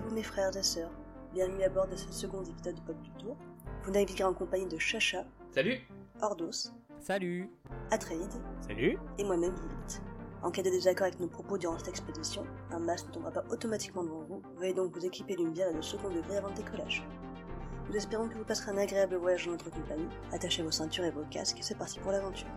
vous mes frères et sœurs. Bienvenue à bord de ce second épisode de Pop Culture. Vous naviguerez en compagnie de Chacha. Salut Ordos. Salut Atreide. Salut Et moi-même, Lilith. En cas de désaccord avec nos propos durant cette expédition, un masque ne tombera pas automatiquement devant vous. Veuillez donc vous équiper d'une bière et de second degré avant le décollage. Nous espérons que vous passerez un agréable voyage dans notre compagnie. Attachez vos ceintures et vos casques, c'est parti pour l'aventure.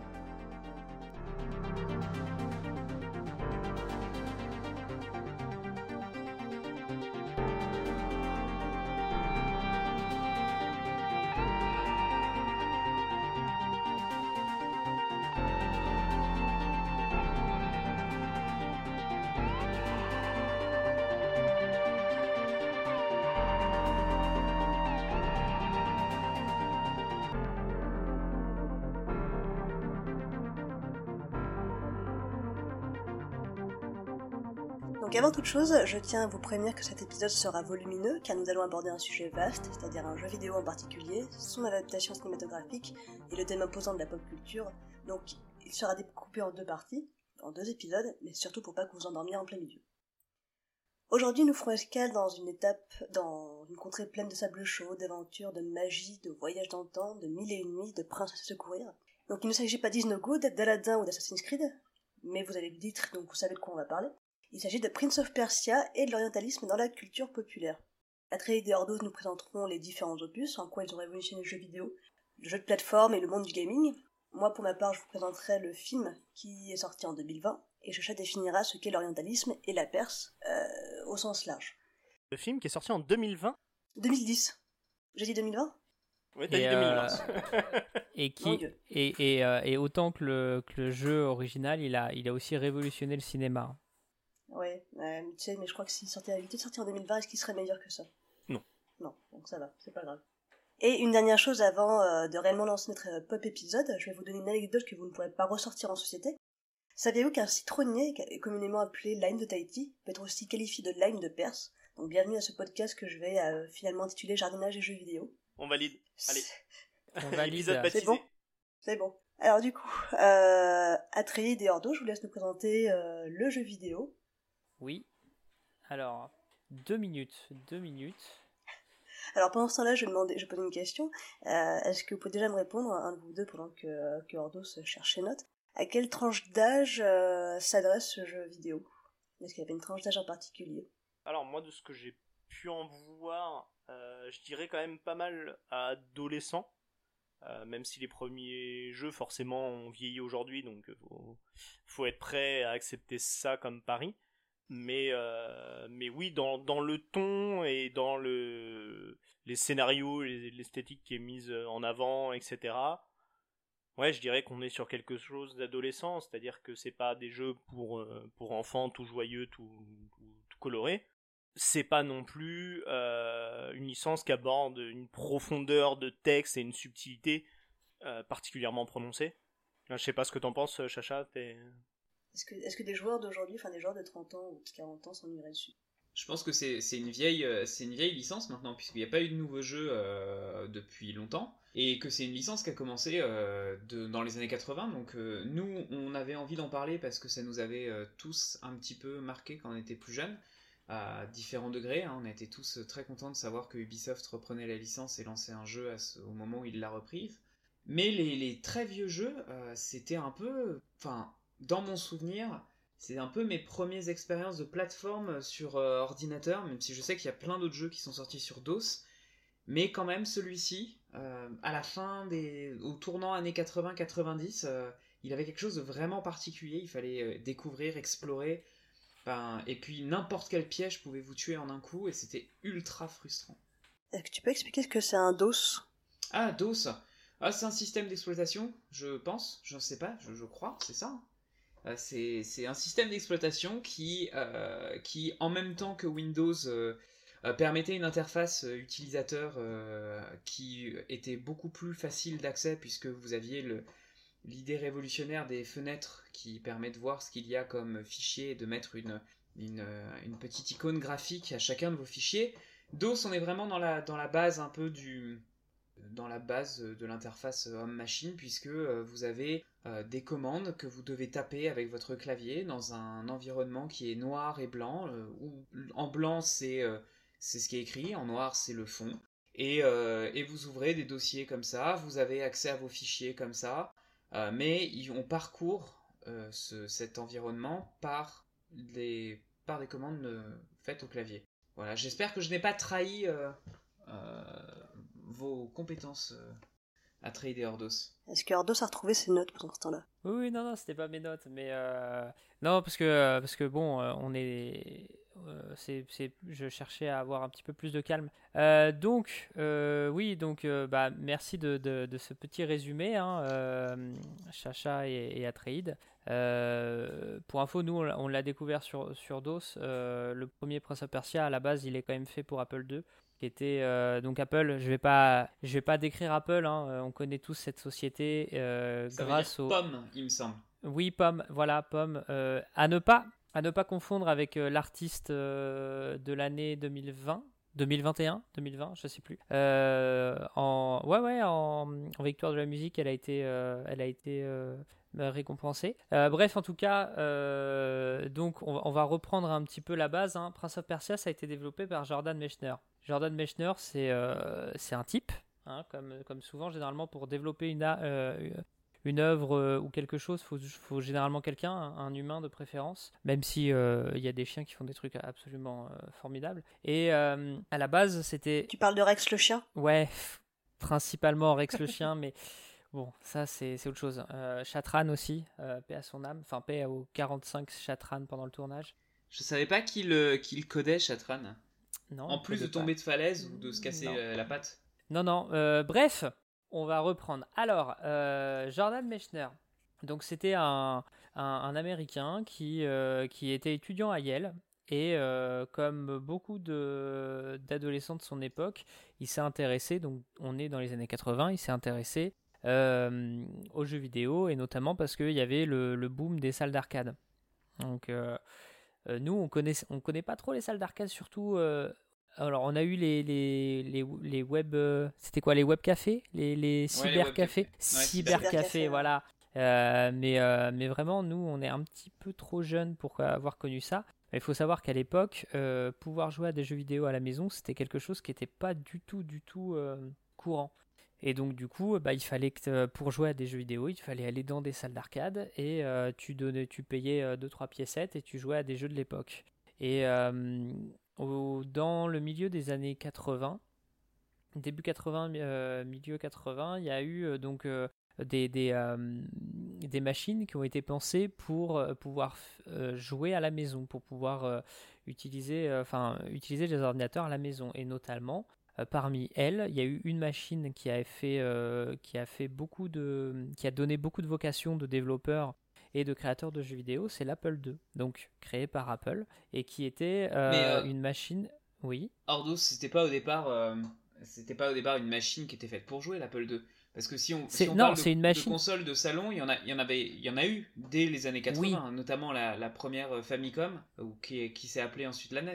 Avant toute chose, je tiens à vous prévenir que cet épisode sera volumineux car nous allons aborder un sujet vaste, c'est-à-dire un jeu vidéo en particulier, son adaptation cinématographique et le thème imposant de la pop culture. Donc il sera découpé en deux parties, en deux épisodes, mais surtout pour pas que vous endormiez en plein milieu. Aujourd'hui, nous ferons escale dans une étape, dans une contrée pleine de sable chaud, d'aventures, de magie, de voyages dans le temps, de mille et une nuits, de princes à secourir. Donc il ne s'agit pas d'Is No Good, d'Aladin ou d'Assassin's Creed, mais vous avez le titre, donc vous savez de quoi on va parler. Il s'agit de Prince of Persia et de l'orientalisme dans la culture populaire. Atreides et Ordos nous présenteront les différents opus, en quoi ils ont révolutionné le jeu vidéo, le jeu de plateforme et le monde du gaming. Moi, pour ma part, je vous présenterai le film qui est sorti en 2020, et Chacha définira ce qu'est l'orientalisme et la Perse, euh, au sens large. Le film qui est sorti en 2020 2010. J'ai dit 2020 Oui, t'as dit 2020. Euh, et, qui, et, et, euh, et, autant que le, que le jeu original, il a, il a aussi révolutionné le cinéma. Ouais, euh, tu sais, mais je crois que s'il sortait, il sorti en 2020, est-ce qu'il serait meilleur que ça? Non. Non, donc ça va, c'est pas grave. Et une dernière chose avant euh, de réellement lancer notre euh, pop épisode, je vais vous donner une anecdote que vous ne pourrez pas ressortir en société. Saviez-vous qu'un citronnier, communément appelé lime de Tahiti, peut être aussi qualifié de lime de Perse? Donc bienvenue à ce podcast que je vais euh, finalement intituler Jardinage et jeux vidéo. On valide. Allez. On valide. C'est bon. C'est bon. Alors du coup, euh, Atreides et Ordo, je vous laisse nous présenter euh, le jeu vidéo. Oui. Alors, deux minutes. Deux minutes. Alors pendant ce temps-là, je vais demander, je pose une question. Euh, Est-ce que vous pouvez déjà me répondre, un de vous deux, pendant que, que Ordos cherche ses notes, à quelle tranche d'âge euh, s'adresse ce jeu vidéo? Est-ce qu'il y avait une tranche d'âge en particulier? Alors moi, de ce que j'ai pu en voir, euh, je dirais quand même pas mal à adolescent. Euh, même si les premiers jeux forcément ont vieilli aujourd'hui, donc faut, faut être prêt à accepter ça comme pari mais euh, mais oui dans, dans le ton et dans le les scénarios l'esthétique qui est mise en avant etc ouais je dirais qu'on est sur quelque chose d'adolescent. C'est à dire que c'est pas des jeux pour euh, pour enfants tout joyeux tout, tout, tout coloré c'est pas non plus euh, une licence qui aborde une profondeur de texte et une subtilité particulièrement prononcée. Je sais pas ce que t'en penses Chacha t'es est-ce que, des joueurs d'aujourd'hui, enfin des joueurs de 30 ans ou de 40 ans s'ennuieraient dessus? Je pense que c'est une, vieille, c'est une vieille licence maintenant, puisqu'il n'y a pas eu de nouveaux jeux euh, depuis longtemps, et que c'est une licence qui a commencé euh, dans les années 80, donc euh, nous, on avait envie d'en parler parce que ça nous avait euh, tous un petit peu marqué quand on était plus jeunes, à différents degrés, hein. on était tous très contents de savoir que Ubisoft reprenait la licence et lançait un jeu au moment où il l'a reprise. Mais les, les très vieux jeux, euh, c'était un peu... Enfin, dans mon souvenir, c'est un peu mes premières expériences de plateforme sur euh, ordinateur, même si je sais qu'il y a plein d'autres jeux qui sont sortis sur DOS. Mais quand même, celui-ci, euh, à la fin des. au tournant années 80-90, euh, il avait quelque chose de vraiment particulier. Il fallait découvrir, explorer. Ben, et puis n'importe quel piège pouvait vous tuer en un coup, et c'était ultra frustrant. Est-ce que tu peux expliquer ce que c'est un DOS? Ah, DOS ah, C'est un système d'exploitation, je pense. Je ne sais pas, je, je crois, c'est ça. Euh, c'est un système d'exploitation qui, euh, qui, en même temps que Windows, euh, permettait une interface utilisateur qui était beaucoup plus facile d'accès puisque vous aviez l'idée révolutionnaire des fenêtres qui permet de voir ce qu'il y a comme fichier et de mettre une, petite icône graphique à chacun de vos fichiers. DOS, on est vraiment dans la base un peu du, dans la base de l'interface homme-machine puisque vous avez des commandes que vous devez taper avec votre clavier dans un environnement qui est noir et blanc. Où en blanc c'est c'est ce qui est écrit, en noir c'est le fond. Et, et, vous ouvrez des dossiers comme ça, vous avez accès à vos fichiers comme ça, mais on parcourt cet environnement par des, par des commandes faites au clavier. Voilà, j'espère que je n'ai pas trahi vos compétences euh, à trader Ordos. Est-ce que Ordos a retrouvé ses notes pour ce temps-là? Oui, non, non, c'était pas mes notes, mais euh, non, parce que euh, parce que bon, on est, c'est, je cherchais à avoir un petit peu plus de calme. donc, oui, donc, bah, merci de, de, ce petit résumé, hein, Chacha et, et Atreide. pour info, nous, on l'a découvert sur, sur DOS. le premier Prince of Persia, à la base, il est quand même fait pour Apple II qui était euh, donc Apple. Je vais pas, je vais pas décrire Apple. Hein, euh, on connaît tous cette société euh, grâce au Pomme, il me semble. Oui, Pomme. Voilà, Pomme. à ne pas, à ne pas confondre avec l'artiste de l'année 2020. 2021, 2020, je sais plus. en ouais ouais en, victoire de la musique, elle a été, elle a été récompensée. bref, en tout cas, donc on, va reprendre un petit peu la base. Hein. Prince of Persia, ça a été développé par Jordan Mechner. Jordan Mechner, c'est euh, un type, hein, comme, comme souvent, généralement, pour développer une, euh, une œuvre euh, ou quelque chose, il faut, généralement quelqu'un, un, humain de préférence, même si il y a des chiens qui font des trucs absolument formidables. Et à la base, c'était... Tu parles de Rex le chien? Ouais, principalement Rex le chien, mais... Bon, ça c'est autre chose. Chatran aussi, paix à son âme, enfin paix aux 45 Chatran pendant le tournage. Je savais pas qu'il qu'il codait Chatran en plus de tomber de falaise ou de se casser euh, la patte Non, non. Euh, bref, on va reprendre. Alors, euh, Jordan Mechner. Donc, c'était un, Américain qui, qui était étudiant à Yale. Et comme beaucoup d'adolescents de, son époque, il s'est intéressé, donc on est dans les années 80, il s'est intéressé aux jeux vidéo, et notamment parce qu'il y avait le, boom des salles d'arcade. Donc euh, nous, on connaît, on connaît pas trop les salles d'arcade, surtout. Euh, alors, on a eu les, les, les, les web. Euh, c'était quoi Les web cafés Les, les cybercafés? Cybercafés, voilà. mais, mais vraiment, nous, on est un petit peu trop jeunes pour avoir connu ça. Il faut savoir qu'à l'époque, pouvoir jouer à des jeux vidéo à la maison, c'était quelque chose qui n'était pas du tout, du tout courant. Et donc du coup, bah, il fallait que euh, pour jouer à des jeux vidéo, il fallait aller dans des salles d'arcade et euh, tu donnais, tu payais 2-3 euh, piécettes et tu jouais à des jeux de l'époque. Et dans le milieu des années 80, début 80, milieu 80, il y a eu donc des, des, des, machines qui ont été pensées pour pouvoir jouer à la maison, pour pouvoir utiliser, enfin, utiliser les ordinateurs à la maison. Et notamment, euh, parmi elles, il y a eu une machine qui a fait, euh, qui a fait beaucoup de, qui a donné beaucoup de vocation de développeurs et de créateurs de jeux vidéo, c'est l'Apple II, donc créé par Apple et qui était euh, une machine. Oui. Ordos, c'était pas au départ, c'était pas au départ une machine qui était faite pour jouer l'Apple II. Parce que si on, si on parle de, une machine... console de salon, il y en a, il y en avait, il y en a eu dès les années 80, notamment la, première Famicom, qui, qui s'est appelée ensuite la NES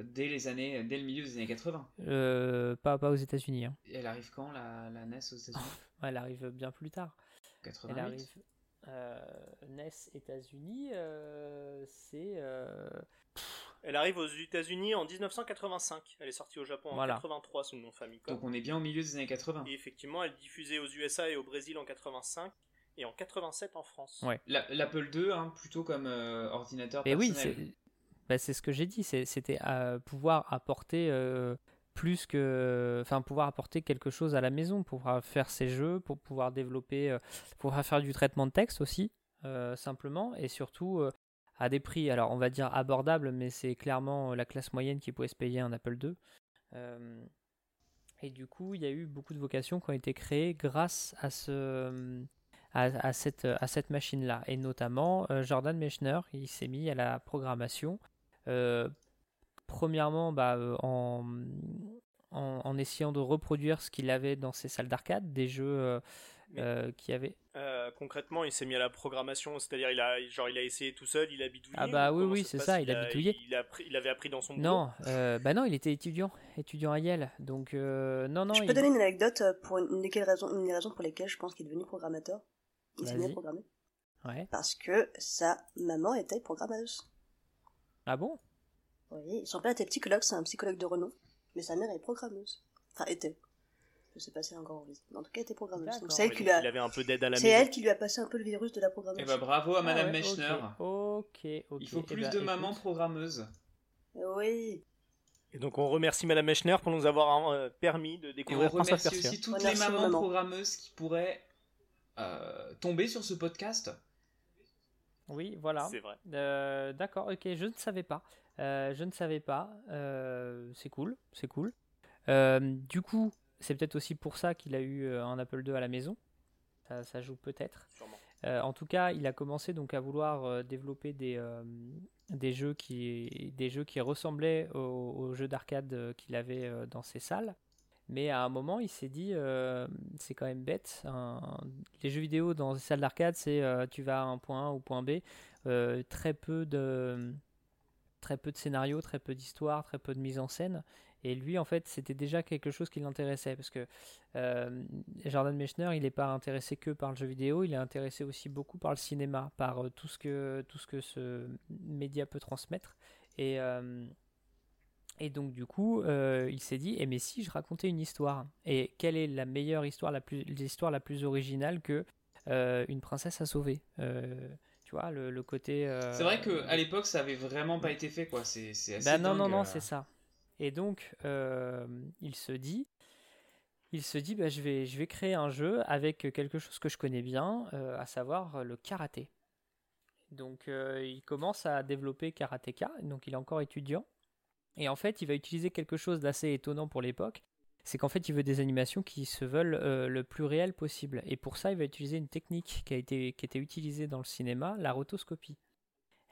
dès les années, dès le milieu des années 80. Euh, pas, pas aux États-unis. Hein. Elle arrive quand la, la NES aux États-Unis? Elle arrive bien plus tard. 88. Elle arrive. Euh, NES États-Unis, euh, c'est. Euh, Elle arrive aux États-Unis en 1985. Elle est sortie au Japon en 83 sous le nom Famicom. Donc on est bien au milieu des années 80. Et effectivement, elle est diffusée aux USA et au Brésil en 85 et en 87 en France. Ouais. L'Apple II, hein, plutôt comme ordinateur et personnel. Oui, bah, c'est ce que j'ai dit, c'était à pouvoir apporter euh, plus que, enfin pouvoir apporter quelque chose à la maison, pour pouvoir faire ses jeux, pour pouvoir développer, euh, pour faire du traitement de texte aussi, euh, simplement, et surtout à des prix, alors on va dire abordables, mais c'est clairement la classe moyenne qui pouvait se payer un Apple II. et du coup, il y a eu beaucoup de vocations qui ont été créées grâce à ce à, cette, à cette machine-là. Et notamment, Jordan Mechner, il s'est mis à la programmation euh, premièrement, bah, euh, en, en, essayant de reproduire ce qu'il avait dans ses salles d'arcade, des jeux, euh, euh, qui avait. Euh, concrètement, il s'est mis à la programmation, c'est-à-dire il a, genre, il a essayé tout seul, il a bidouillé. Ah bah ou oui, oui, c'est ça, il a bidouillé. Il, a il avait appris dans son boulot? Non, euh, bah non, il était étudiant, étudiant à Yale. Donc euh, non, non. je il- peux donner une anecdote pour une, une des raisons, une des raisons pour lesquelles je pense qu'il est devenu programmateur. Il s'est mis à programmer. Ouais. Parce que sa maman était programmeuse. Ah bon? Oui, son père était psychologue, c'est un psychologue de renom, mais sa mère est programmeuse. Enfin, était. Je sais pas si elle est encore en vie. En tout cas, elle était programmeuse. D'accord. Donc c'est elle, qui lui a... il avait un peu d'aide à la c'est elle qui lui a passé un peu le virus de la Et programmation. bah bravo à Ah Madame ouais, Mechner. Ok, ok. Il faut eh plus ben, de mamans programmeuses. Oui. Et donc on remercie Madame Mechner pour nous avoir euh, permis de Et on découvrir Prince of remercie aussi toutes Remercie les mamans. programmeuses qui pourraient euh, tomber sur ce podcast. Oui, voilà. C'est vrai. Euh, D'accord, ok, je ne savais pas. Euh, je ne savais pas. Euh, c'est cool, c'est cool. Euh, du coup, c'est peut-être aussi pour ça qu'il a eu un Apple II à la maison. Ça, ça joue peut-être. En tout cas, il a commencé donc à vouloir développer des, des, jeux qui, des jeux qui ressemblaient aux, aux jeux d'arcade qu'il avait dans ses salles. Mais à un moment, il s'est dit, euh, c'est quand même bête. un- les jeux vidéo dans les salles d'arcade, c'est euh, tu vas à un point A ou point B, euh, très peu de très peu de scénarios, très peu d'histoire, très peu de mise en scène. Et lui, en fait, c'était déjà quelque chose qui l'intéressait parce que euh, Jordan Mechner, il n'est pas intéressé que par le jeu vidéo, il est intéressé aussi beaucoup par le cinéma, par euh, tout ce que tout ce média peut transmettre. Et euh, donc du coup, il s'est dit, eh mais si je racontais une histoire Et quelle est la meilleure histoire, l'histoire la plus originale que une princesse à sauver Tu vois, le, le côté. euh, C'est vrai qu'à l'époque, ça avait vraiment pas été fait, quoi. C'est assez bah non, non, non, euh. c'est ça. Et donc, euh, il se dit, il se dit, bah, je, vais, je vais créer un jeu avec quelque chose que je connais bien, à savoir le karaté. Donc, euh, il commence à développer Karateka, donc il est encore étudiant. Et en fait, il va utiliser quelque chose d'assez étonnant pour l'époque, c'est qu'en fait, il veut des animations qui se veulent euh, le plus réel possible. Et pour ça, il va utiliser une technique qui a été, qui était utilisée dans le cinéma, la rotoscopie.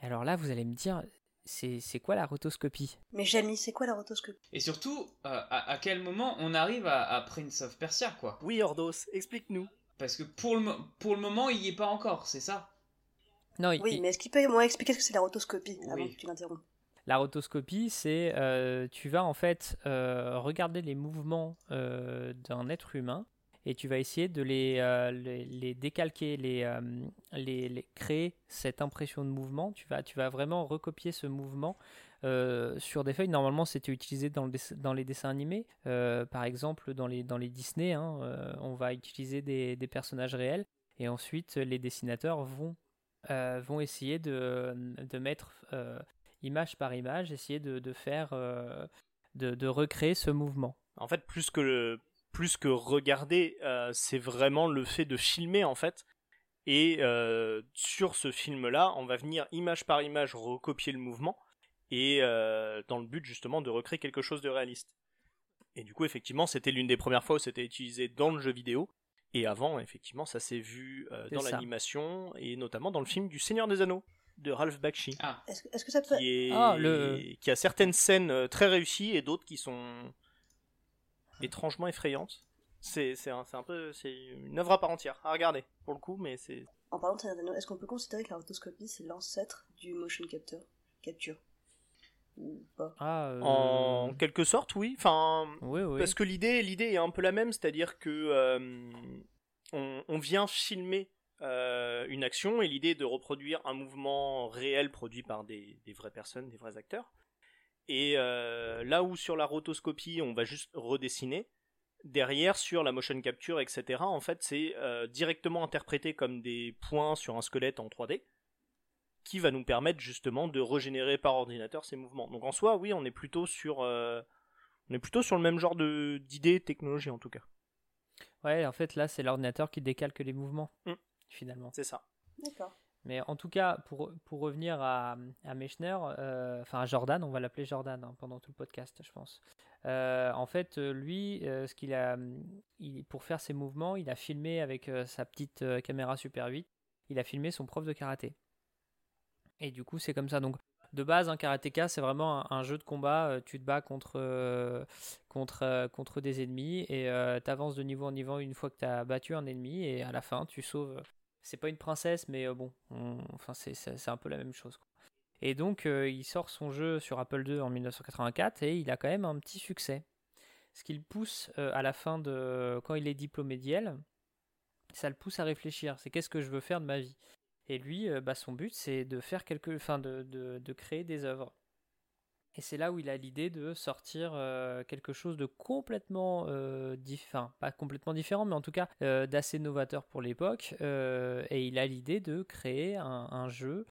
Et alors là, vous allez me dire, c'est c'est quoi la rotoscopie? Mais Jamie, c'est quoi la rotoscopie? Et surtout, euh, à, à quel moment on arrive à, à Prince of Persia, quoi? Oui, Ordos, explique-nous. Parce que pour le, mo- pour le moment, il y est pas encore, c'est ça? Non, il- Oui, il- mais est-ce qu'il peut moins expliquer ce que c'est la rotoscopie? Avant Oui. que tu l'interromps la rotoscopie, c'est euh, tu vas en fait euh, regarder les mouvements euh, d'un être humain et tu vas essayer de les, décalquer, les, créer cette impression de mouvement. Tu vas, vraiment recopier ce mouvement sur des feuilles. Normalement, c'était utilisé dans, les dessins animés. Par exemple, dans les, Disney, hein, on va utiliser des, personnages réels et ensuite les dessinateurs vont, essayer de, mettre image par image, essayer de, de faire, euh, de, de recréer ce mouvement. En fait, plus que le, plus que regarder, euh, c'est vraiment le fait de filmer en fait. Et euh, sur ce film-là, on va venir image par image recopier le mouvement et dans le but justement de recréer quelque chose de réaliste. Et du coup, effectivement, c'était l'une des premières fois où c'était utilisé dans le jeu vidéo. Et avant, effectivement, ça s'est vu euh, dans l'animation et notamment dans le film du Seigneur des Anneaux de Ralph Bakshi, Ah, Est-ce que, est-ce que ça peut... qui est Ah, le- qui a certaines scènes euh, très réussies et d'autres qui sont étrangement effrayantes. C'est c'est un, c'est un peu c'est une œuvre à part entière à regarder pour le coup, mais c'est En parlant de est-ce qu'on peut considérer que la rotoscopie c'est l'ancêtre du motion capture Capture? Ou pas? Ah, euh, en quelque sorte oui. Enfin oui, oui. Parce que l'idée, l'idée est un peu la même, c'est-à-dire que euh, on, on vient filmer euh, une action et l'idée de reproduire un mouvement réel produit par des, des vraies personnes, des vrais acteurs. Et euh, là où sur la rotoscopie on va juste redessiner, derrière sur la motion capture, etc. En fait, c'est euh, directement interprété comme des points sur un squelette en 3D qui va nous permettre justement de régénérer par ordinateur ces mouvements. Donc en soi, oui, on est plutôt sur euh, on est plutôt sur le même genre de d'idées, technologie en tout cas. Ouais, en fait, là, c'est l'ordinateur qui décalque les mouvements, Mm. Finalement. C'est ça. D'accord. Mais en tout cas, pour, pour revenir à, à Mechner, euh, enfin à Jordan, on va l'appeler Jordan hein, pendant tout le podcast, je pense. Euh, en fait, lui, euh, ce qu'il a, il, pour faire ses mouvements, il a filmé avec euh, sa petite euh, caméra Super 8, il a filmé son prof de karaté. Et du coup, c'est comme ça. Donc, de base, un karatéka, c'est vraiment un, jeu de combat. tu te bats contre, contre, contre des ennemis et tu avances de niveau en niveau une fois que tu as battu un ennemi et à la fin, tu sauves. C'est pas une princesse, mais bon, enfin, c'est un peu la même chose. Et donc, il sort son jeu sur Apple II en 1984 et il a quand même un petit succès. Ce qui le pousse à la fin de. Quand il est diplômé d'IEL, ça le pousse à réfléchir. C'est qu'est-ce que je veux faire de ma vie? Et lui, bah, son but, c'est de faire quelque. Enfin, de, de, créer des œuvres. Et c'est là où il a l'idée de sortir quelque chose de complètement différent, pas complètement différent, mais en tout cas d'assez novateur pour l'époque. et il a l'idée de créer un jeu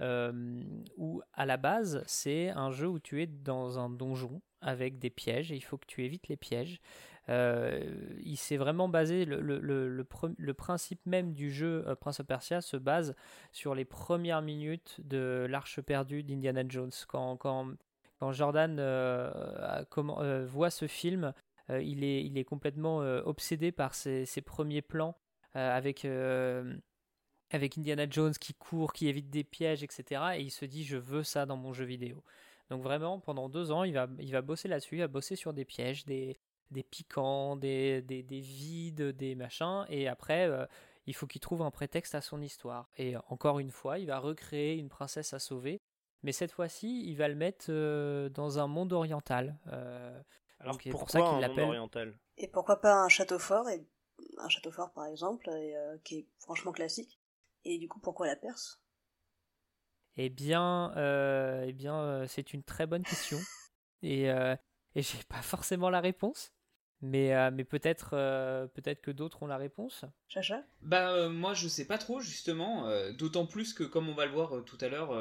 euh, où à la base c'est un jeu où tu es dans un donjon avec des pièges et il faut que tu évites les pièges. Euh, il s'est vraiment basé, le, le, le, principe même du jeu euh, Prince of Persia se base sur les premières minutes de l'Arche perdue d'Indiana Jones. Quand, quand, quand Jordan comment, voit ce film, il, est, il est complètement obsédé par ses, premiers plans avec Indiana Jones qui court, qui évite des pièges, etc. Et il se dit, je veux ça dans mon jeu vidéo. Donc vraiment, pendant deux ans, il va, bosser là-dessus, il va bosser sur des pièges, des, piquants, des, des, des vides, des machins. Et après, euh, il faut qu'il trouve un prétexte à son histoire. Et encore une fois, il va recréer une princesse à sauver. Mais cette fois-ci, il va le mettre euh, dans un monde oriental. Euh, Alors pourquoi pour ça qu'il l'appelle oriental? Et pourquoi pas un château fort et un château fort par exemple, et, qui est franchement classique. Et du coup, pourquoi la Perse? Eh bien, euh, eh bien euh, c'est une très bonne question. et, euh, et j'ai pas forcément la réponse. Mais, euh, mais peut-être peut-être que d'autres ont la réponse. Chacha? Bah moi je sais pas trop justement, d'autant plus que comme on va le voir tout à l'heure,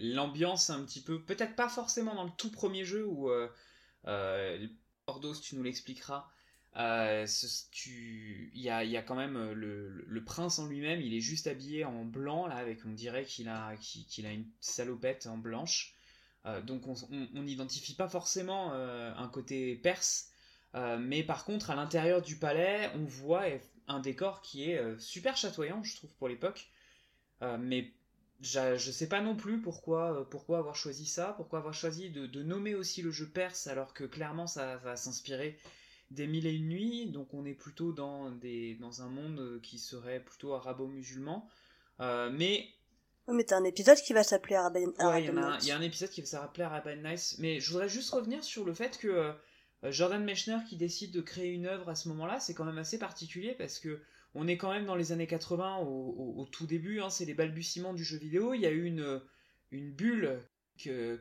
l'ambiance un petit peu, peut-être pas forcément dans le tout premier jeu où Ordos tu nous l'expliqueras, euh, il y a, y a, quand même euh, le, le prince en lui-même, il est juste habillé en blanc, là, avec on dirait qu'il a, qu'il, a une salopette en blanche. Euh, donc on n'identifie pas forcément un côté perse, mais par contre à l'intérieur du palais, on voit un décor qui est super chatoyant, je trouve, pour l'époque. mais je, je sais pas non plus pourquoi, pourquoi avoir choisi ça, pourquoi avoir choisi de, de nommer aussi le jeu perse alors que clairement ça va s'inspirer des mille et une nuits, donc on est plutôt dans, des, dans un monde qui serait plutôt arabo-musulman. Euh, mais. Oui, mais t'as un épisode qui va s'appeler Arabian Ouais, il y, a un épisode qui va s'appeler Arabian Nice. Mais je voudrais juste revenir sur le fait que euh, Jordan Mechner qui décide de créer une œuvre à ce moment-là, c'est quand même assez particulier parce que on est quand même dans les années 80 au, tout début, hein, c'est les balbutiements du jeu vidéo. Il y a eu une, bulle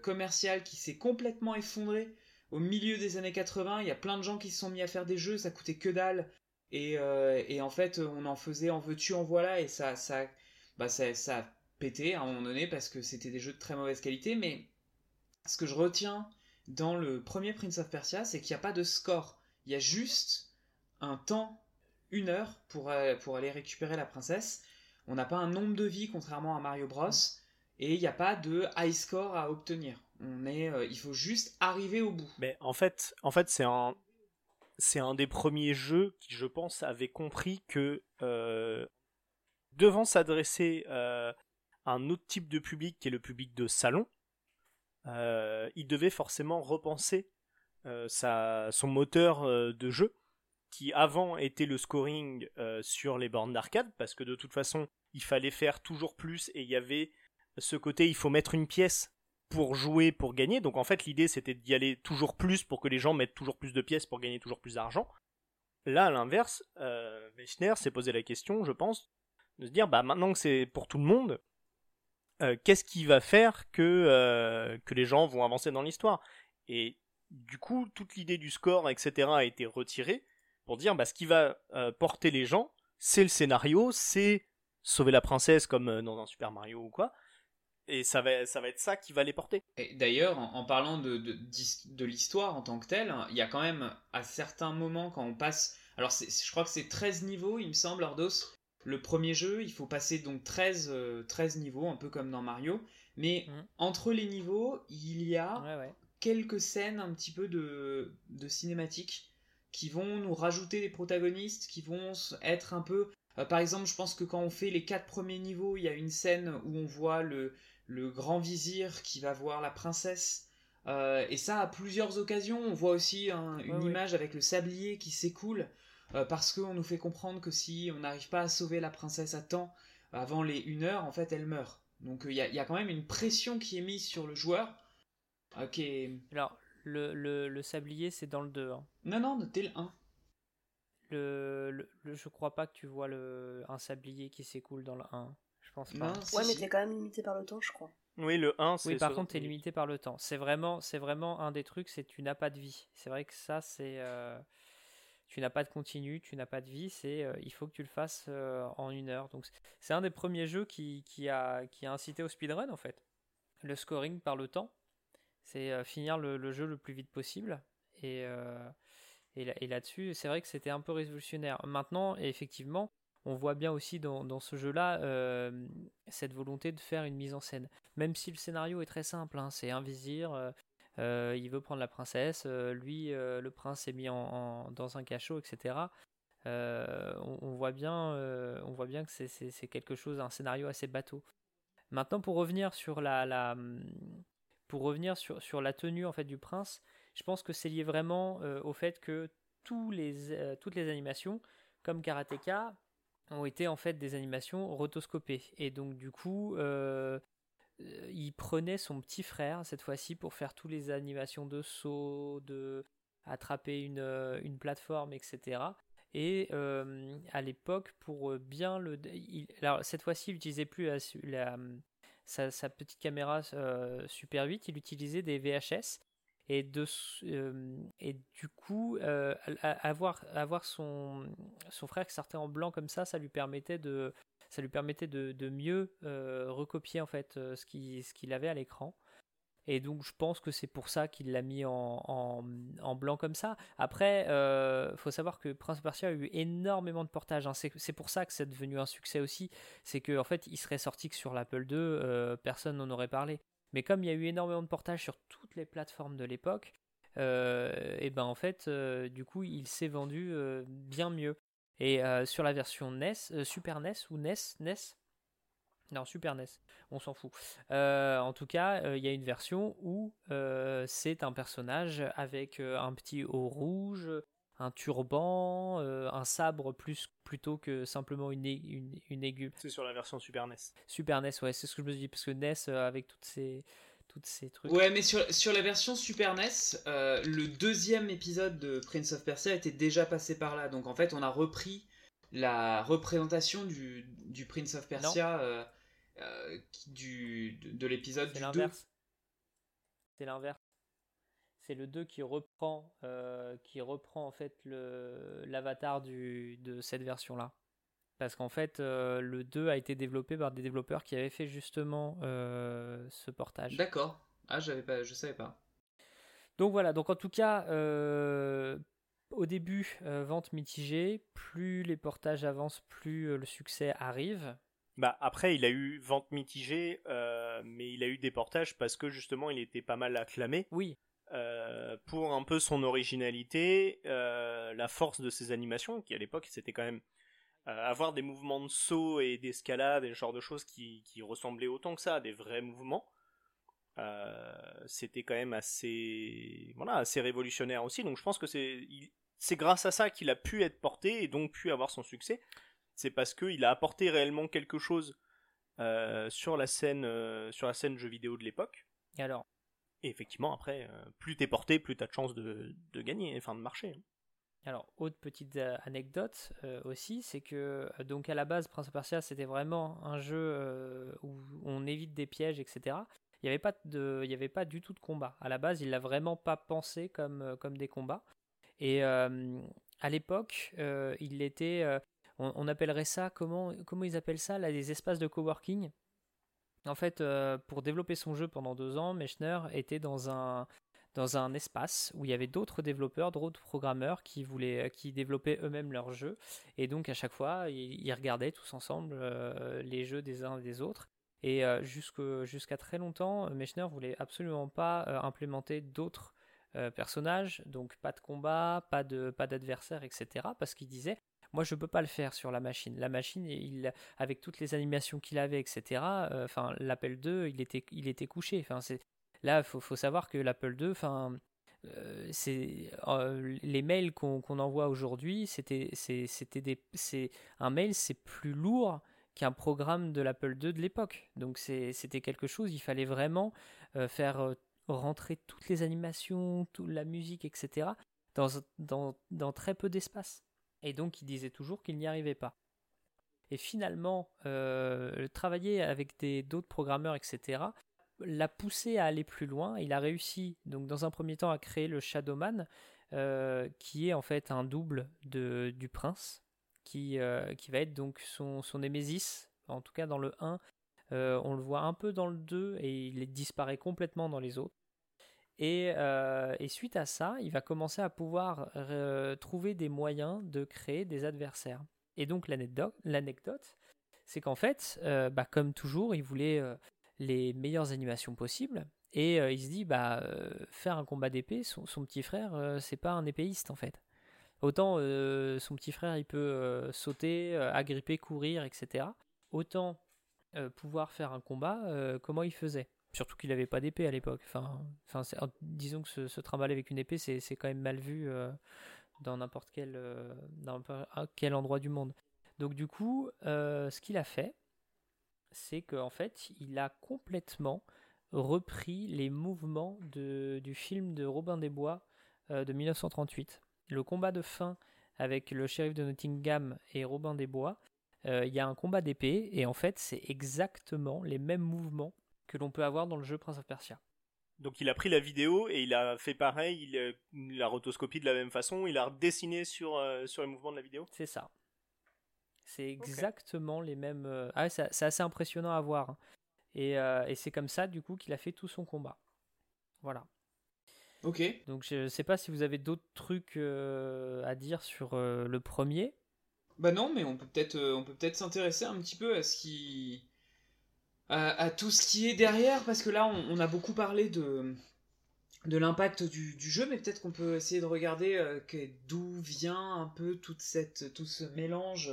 commerciale qui s'est complètement effondrée au milieu des années 80, il y a plein de gens qui se sont mis à faire des jeux, ça coûtait que dalle. Et, euh, en fait, on en faisait en veux-tu, en voilà, et ça, ça, bah ça, ça a pété à un moment donné parce que c'était des jeux de très mauvaise qualité. Mais ce que je retiens dans le premier Prince of Persia, c'est qu'il n'y a pas de score. Il y a juste un temps, une heure, pour, euh, pour aller récupérer la princesse. On n'a pas un nombre de vies, contrairement à Mario Bros. Et il n'y a pas de high score à obtenir. On est, euh, il faut juste arriver au bout. Mais en fait, en fait, c'est un, c'est un des premiers jeux qui, je pense, avait compris que euh, devant s'adresser euh, à un autre type de public qui est le public de salon, il devait forcément repenser sa, son moteur de jeu qui avant était le scoring sur les bornes d'arcade parce que de toute façon il fallait faire toujours plus et il y avait ce côté il faut mettre une pièce pour jouer, pour gagner. Donc en fait, l'idée c'était d'y aller toujours plus pour que les gens mettent toujours plus de pièces pour gagner toujours plus d'argent. Là, à l'inverse, euh, s'est posé la question, je pense, de se dire bah maintenant que c'est pour tout le monde, euh, qu'est-ce qui va faire que, euh, que les gens vont avancer dans l'histoire? Et du coup, toute l'idée du score, etc., a été retirée pour dire bah, ce qui va euh, porter les gens, c'est le scénario, c'est sauver la princesse comme dans Super Mario ou quoi, et ça va, ça va être ça qui va les porter. D'ailleurs, en, parlant de, de, de l'histoire en tant que telle, il y a quand même à certains moments quand on passe. Alors, je crois que c'est 13 niveaux, il me semble, Ordos. Le premier jeu, il faut passer donc 13, 13 euh, niveaux, un peu comme dans Mario. Mais mhm. entre les niveaux, il y a quelques scènes un petit peu de, de cinématiques qui vont nous rajouter des protagonistes, qui vont être un peu. Euh, par exemple, je pense que quand on fait les quatre premiers niveaux, il y a une scène où on voit le, le grand vizir qui va voir la princesse. Euh, et ça à plusieurs occasions. On voit aussi une image avec le sablier qui s'écoule euh, parce qu'on nous fait comprendre que si on n'arrive pas à sauver la princesse à temps avant les 1 heure, en fait, elle meurt. Donc il y, a quand même une pression qui est mise sur le joueur. Ok. Alors, le, le, sablier, c'est dans le 2. Hein. Non, non, notez le 1. Le, le, je crois pas que tu vois le, un sablier qui s'écoule dans le 1. Je pense pas. ouais, mais t'es quand même limité par le temps, je crois. Oui, le 1, c'est. Oui, par contre, t'es limité par le temps. C'est vraiment, c'est vraiment un des trucs, c'est tu n'as pas de vie. C'est vrai que ça, c'est. Euh, tu n'as pas de continu, tu n'as pas de vie, c'est euh, il faut que tu le fasses euh, en une heure. Donc c'est un des premiers jeux qui, qui, a, qui a incité au speedrun en fait. Le scoring par le temps, c'est finir le, jeu le plus vite possible. Et, et, là-dessus, c'est vrai que c'était un peu révolutionnaire. Maintenant, effectivement, on voit bien aussi dans, ce jeu-là euh, cette volonté de faire une mise en scène. Même si le scénario est très simple, hein, c'est un vizir, euh, euh, il veut prendre la princesse, lui, le prince est mis dans un cachot, etc. On, voit bien, on voit bien que c'est quelque chose, un scénario assez bateau. Maintenant, pour revenir sur la, pour revenir sur, sur, la tenue en fait du prince, je pense que c'est lié vraiment au fait que tous les, toutes les animations, comme Karateka, ont été en fait des animations rotoscopées. Et donc du coup, euh, il prenait son petit frère cette fois-ci pour faire toutes les animations de saut, de attraper une, euh, plateforme, etc. Et euh, à l'époque, pour bien le... alors cette fois-ci, il n'utilisait plus sa, petite caméra Super 8, il utilisait des VHS et euh, du coup euh, avoir son frère qui sortait en blanc comme ça ça lui permettait de ça lui permettait de, mieux euh, recopier en fait ce qu'il ce qu'il avait à l'écran et donc je pense que c'est pour ça qu'il l'a mis en, blanc comme ça. Après, il faut savoir que Prince of Persia a eu énormément de portages. Hein. C'est pour ça que c'est devenu un succès aussi. C'est qu'en en fait, il serait sorti que sur l'Apple II, personne n'en aurait parlé. Mais comme il y a eu énormément de portages sur toutes les plateformes de l'époque, euh, et ben en fait, euh, du coup, il s'est vendu euh, bien mieux. Et sur la version NES, Super NES ou NES, NES, non, Super NES, on s'en fout. en tout cas, il y a une version où c'est un personnage avec un petit haut rouge, un turban, euh, un sabre plus plutôt que simplement une, une, une aiguille. C'est sur la version Super NES. Super NES, ouais, c'est ce que je me dis parce que NES euh, avec toutes ces toutes ces trucs. Ouais, mais sur, sur la version Super NES, euh, le deuxième épisode de Prince of Persia était déjà passé par là, donc en fait on a repris la représentation du, du Prince of Persia du, de, de l'épisode du 2. C'est l'inverse c'est le 2 qui reprend, euh, qui reprend en fait l'avatar de cette version-là. Parce qu'en fait, euh, le 2 a été développé par des développeurs qui avaient fait justement euh, ce portage. D'accord. Ah, j'avais pas, je savais pas. Donc voilà, donc en tout cas, au début, vente mitigée. Plus les portages avancent, plus le succès arrive. Bah après, il a eu vente mitigée, mais il a eu des portages parce que justement, il était pas mal acclamé. Oui. Euh, pour un peu son originalité, euh, la force de ses animations, qui à l'époque c'était quand même euh, avoir des mouvements de saut et d'escalade et ce genre de choses qui, qui, ressemblaient autant que ça à des vrais mouvements. c'était quand même assez voilà assez révolutionnaire aussi donc je pense que c'est c'est grâce à ça qu'il a pu être porté et donc pu avoir son succès c'est parce qu'il a apporté réellement quelque chose sur la scène sur la scène jeux vidéo de l'époque et alors? Et effectivement, après, euh, plus t'es porté, plus t'as de chances de, de, gagner, enfin de marcher. Hein. Alors, autre petite euh, anecdote euh, aussi, c'est que donc à la base, Prince of Persia, c'était vraiment un jeu où on évite des pièges, etc. Il n'y avait pas avait pas du tout de combat. À la base, il l'a vraiment pas pensé comme comme des combats. Et à l'époque, il était, on, appellerait ça comment comment ils appellent ça là, des espaces de coworking? En fait, euh, pour développer son jeu pendant deux ans, Mechner était dans un, dans un espace où il y avait d'autres développeurs, d'autres programmeurs qui voulaient, qui développaient eux-mêmes leurs jeux. Et donc à chaque fois, ils, regardaient tous ensemble euh, les jeux des uns et des autres. Et euh, jusqu'à très longtemps, Mechner voulait absolument pas implémenter d'autres personnages, donc pas de combat, pas de pas d'adversaire, etc. Parce qu'il disait Moi, je peux pas le faire sur la machine. La machine, avec toutes les animations qu'il avait, etc. Enfin, l'Apple 2, il était, il était couché. Là, faut, faut savoir que l'Apple 2, enfin, c'est les mails qu'on envoie aujourd'hui, c'était un mail, c'est plus lourd qu'un programme de l'Apple 2 de l'époque. Donc c'était quelque chose, il fallait vraiment faire rentrer toutes les animations, toute la musique, etc. Dans, dans, très peu d'espace. Et donc il disait toujours qu'il n'y arrivait pas. Et finalement, euh, travailler avec d'autres programmeurs, etc., l'a poussé à aller plus loin. Il a réussi, donc dans un premier temps, à créer le Shadowman, euh, qui est en fait un double de, du prince, qui, euh, qui va être donc son, son Némésis, en tout cas dans le 1. Euh, on le voit un peu dans le 2 et il disparaît complètement dans les autres. Et, et suite à ça, il va commencer à pouvoir trouver des moyens de créer des adversaires. Et donc l'anecdote, c'est qu'en fait, bah, comme toujours, il voulait les meilleures animations possibles. Et euh, il se dit, bah, euh, faire un combat d'épée, son, petit frère, euh, c'est pas un épéiste en fait. Autant son petit frère, il peut sauter, agripper, courir, etc. Autant pouvoir faire un combat, comment il faisait Surtout qu'il n'avait pas d'épée à l'époque. Enfin, disons que se, se, trimballer avec une épée, c'est quand même mal vu dans n'importe quel, quel endroit du monde. Donc du coup, ce qu'il a fait, c'est qu'en fait, il a complètement repris les mouvements du film de Robin des Bois euh, de 1938. Le combat de fin avec le shérif de Nottingham et Robin des Bois, euh, il y a un combat d'épée et en fait, c'est exactement les mêmes mouvements que l'on peut avoir dans le jeu Prince of Persia. Donc il a pris la vidéo et il a fait pareil, il, l'a rotoscopie de la même façon, il a redessiné sur, euh, sur les mouvements de la vidéo C'est ça. C'est exactement les mêmes. Euh, ah, c'est assez impressionnant à voir. Hein. Euh, et, c'est comme ça, du coup, qu'il a fait tout son combat. Voilà. Ok. Donc, je sais pas si vous avez d'autres trucs euh, à dire sur le premier. Bah non, mais on peut peut-être on peut peut-être s'intéresser un petit peu à ce qui à, tout ce qui est derrière, parce que là, on, a beaucoup parlé de de l'impact du, jeu, mais peut-être qu'on peut essayer de regarder d'où vient un peu toute cette tout ce mélange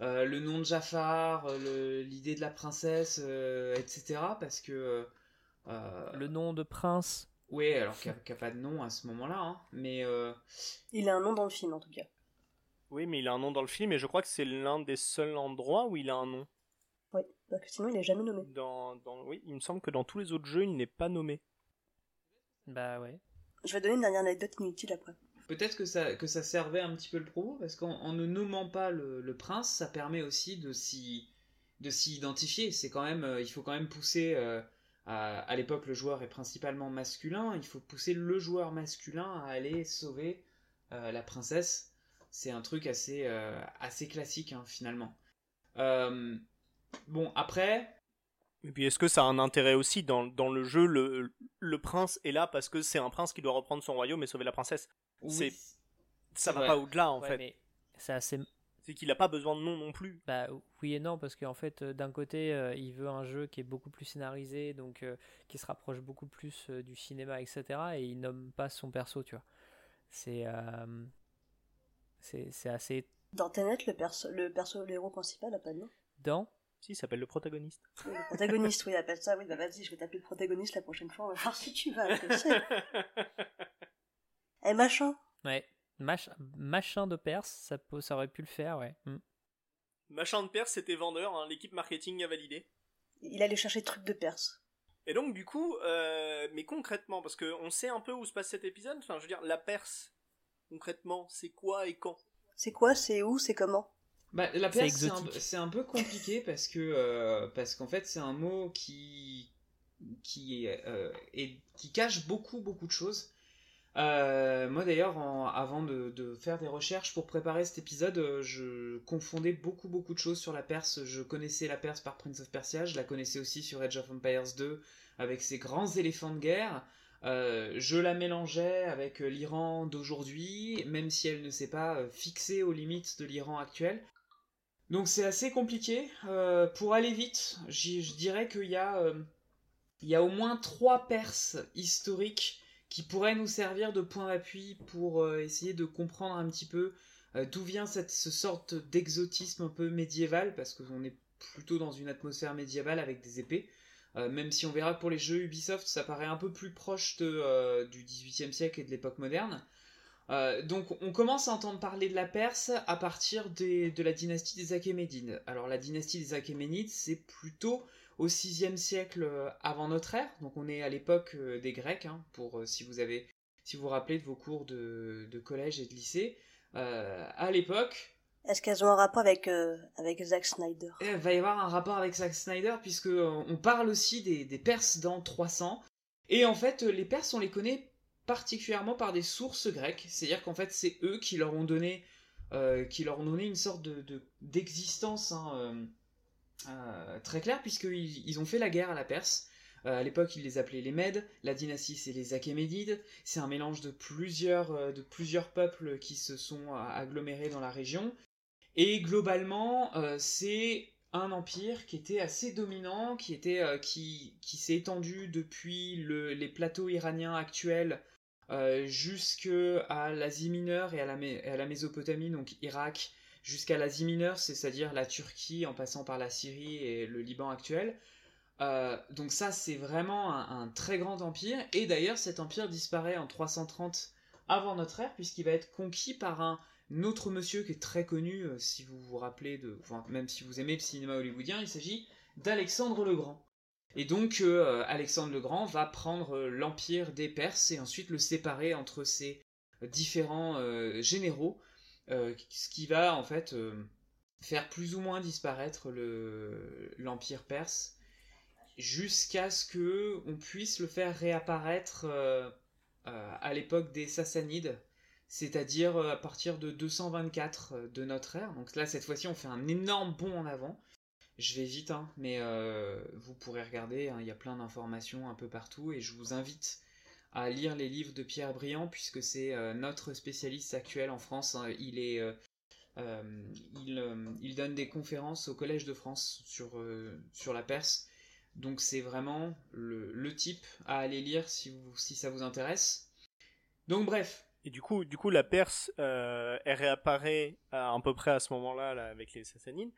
euh, le nom de Jafar, euh, l'idée de la princesse, euh, etc. Parce que. le nom de prince Oui, alors qu'il n'y a, pas de nom à ce moment-là. Hein, mais. Il a un nom dans le film en tout cas. Oui, mais il a un nom dans le film et je crois que c'est l'un des seuls endroits où il a un nom. Oui, parce que sinon il n'est jamais nommé. Dans, Oui, il me semble que dans tous les autres jeux, il n'est pas nommé. Bah ouais. Je vais donner une dernière anecdote inutile après. Peut-être que ça, servait un petit peu le propos, parce qu'en ne nommant pas le, prince, ça permet aussi de s'y de s'y identifier. C'est quand même, euh, il faut quand même pousser. Euh, à, l'époque, le joueur est principalement masculin. Il faut pousser le joueur masculin à aller sauver euh, la princesse. C'est un truc assez classique hein, finalement. bon après. Et puis est-ce que ça a un intérêt aussi dans, le jeu le prince est là parce que c'est un prince qui doit reprendre son royaume et sauver la princesse? C'est ça va pas au-delà en fait. C'est assez c'est qu'il a pas besoin de nom non plus. Bah oui et non parce qu'en fait euh, d'un côté euh, il veut un jeu qui est beaucoup plus scénarisé donc euh, qui se rapproche beaucoup plus du cinéma etc et il nomme pas son perso tu vois. C'est c'est assez. Dans Tenet le perso le perso le héros principal a pas de nom. Dans si, il s'appelle le protagoniste. le protagoniste, oui, il appelle ça. Oui, bah vas-y, je vais t'appeler le protagoniste la prochaine fois. On va voir si tu vas. Et machin. Ouais. machin de Perse, ça, ça aurait pu le faire, ouais. Hmm. Machin de Perse, c'était vendeur, hein, l'équipe marketing a validé. Il allait chercher trucs de Perse. Et donc, du coup, euh, mais concrètement, parce qu'on sait un peu où se passe cet épisode, enfin, je veux dire, la Perse, concrètement, c'est quoi et quand? C'est quoi, c'est où, c'est comment? Bah, la Perse, c'est un, peu compliqué parce que euh, parce qu'en fait, c'est un mot qui qui, euh, qui cache beaucoup beaucoup de choses. Euh, moi d'ailleurs, avant de, faire des recherches pour préparer cet épisode, euh, je confondais beaucoup beaucoup de choses sur la Perse. Je connaissais la Perse par Prince of Persia, je la connaissais aussi sur Age of Empires 2 avec ses grands éléphants de guerre. Euh, je la mélangeais avec l'Iran d'aujourd'hui, même si elle ne s'est pas fixée aux limites de l'Iran actuel. Donc c'est assez compliqué. pour aller vite, je dirais qu'il y a, il y a au moins trois Perses historiques qui pourrait nous servir de point d'appui pour euh, essayer de comprendre un petit peu D'où vient cette ce sorte d'exotisme un peu médiéval, parce qu'on est plutôt dans une atmosphère médiévale avec des épées. même si on verra que pour les jeux Ubisoft, ça paraît un peu plus proche de, du XVIIIe siècle et de l'époque moderne. Euh, donc on commence à entendre parler de la Perse à partir de la dynastie des Achéménides. Alors la dynastie des Achéménides, c'est plutôt au 6 siècle euh, avant notre ère, donc on est à l'époque euh, des Grecs, hein, pour si vous avez si vous vous rappelez de vos cours de, collège et de lycée. à l'époque, est-ce qu'elles ont un rapport avec, avec Zack Snyder? Il va y avoir un rapport avec Zack Snyder, puisque on parle aussi des, des Perses dans 300. Et en fait, les Perses, on les connaît particulièrement par des sources grecques. C'est-à-dire qu'en fait, c'est eux qui leur ont donné, euh, qui leur ont donné une sorte de, d'existence hein, euh, euh, très claire, puisqu'ils ils ont fait la guerre à la Perse. à l'époque, ils les appelaient les Mèdes. La dynastie, c'est les Achéménides. C'est un mélange de plusieurs, de plusieurs peuples qui se sont agglomérés dans la région. Et globalement, c'est un empire qui était assez dominant, qui était qui, qui s'est étendu depuis le, les plateaux iraniens actuels euh, jusque à l'Asie mineure et à, la, Mésopotamie, donc Irak, jusqu'à l'Asie mineure, c'est-à-dire la Turquie en passant par la Syrie et le Liban actuel. Euh, donc ça, c'est vraiment un, très grand empire. Et d'ailleurs, cet empire disparaît en 330 avant notre ère, puisqu'il va être conquis par un autre monsieur qui est très connu, euh, si vous vous rappelez même si vous aimez le cinéma hollywoodien, il s'agit d'Alexandre le Grand. Et donc euh, Alexandre le Grand va prendre l'empire des Perses et ensuite le séparer entre ses différents généraux, ce qui va en fait faire plus ou moins disparaître l'empire perse jusqu'à ce que on puisse le faire réapparaître à l'époque des Sassanides, c'est-à-dire à partir de 224 de notre ère. Donc là cette fois-ci on fait un énorme bond en avant je vais vite, hein, mais euh, vous pourrez regarder, hein, il y a plein d'informations un peu partout, et je vous invite à lire les livres de Pierre Briand, puisque c'est euh, notre spécialiste actuel en France. Hein. il, est, euh, il, donne des conférences au Collège de France sur, sur la Perse, donc c'est vraiment le, type à aller lire si, vous, si ça vous intéresse. Donc bref, et du coup, du coup, la Perse, elle réapparaît à, à peu près à ce moment-là là, avec les Sassanides.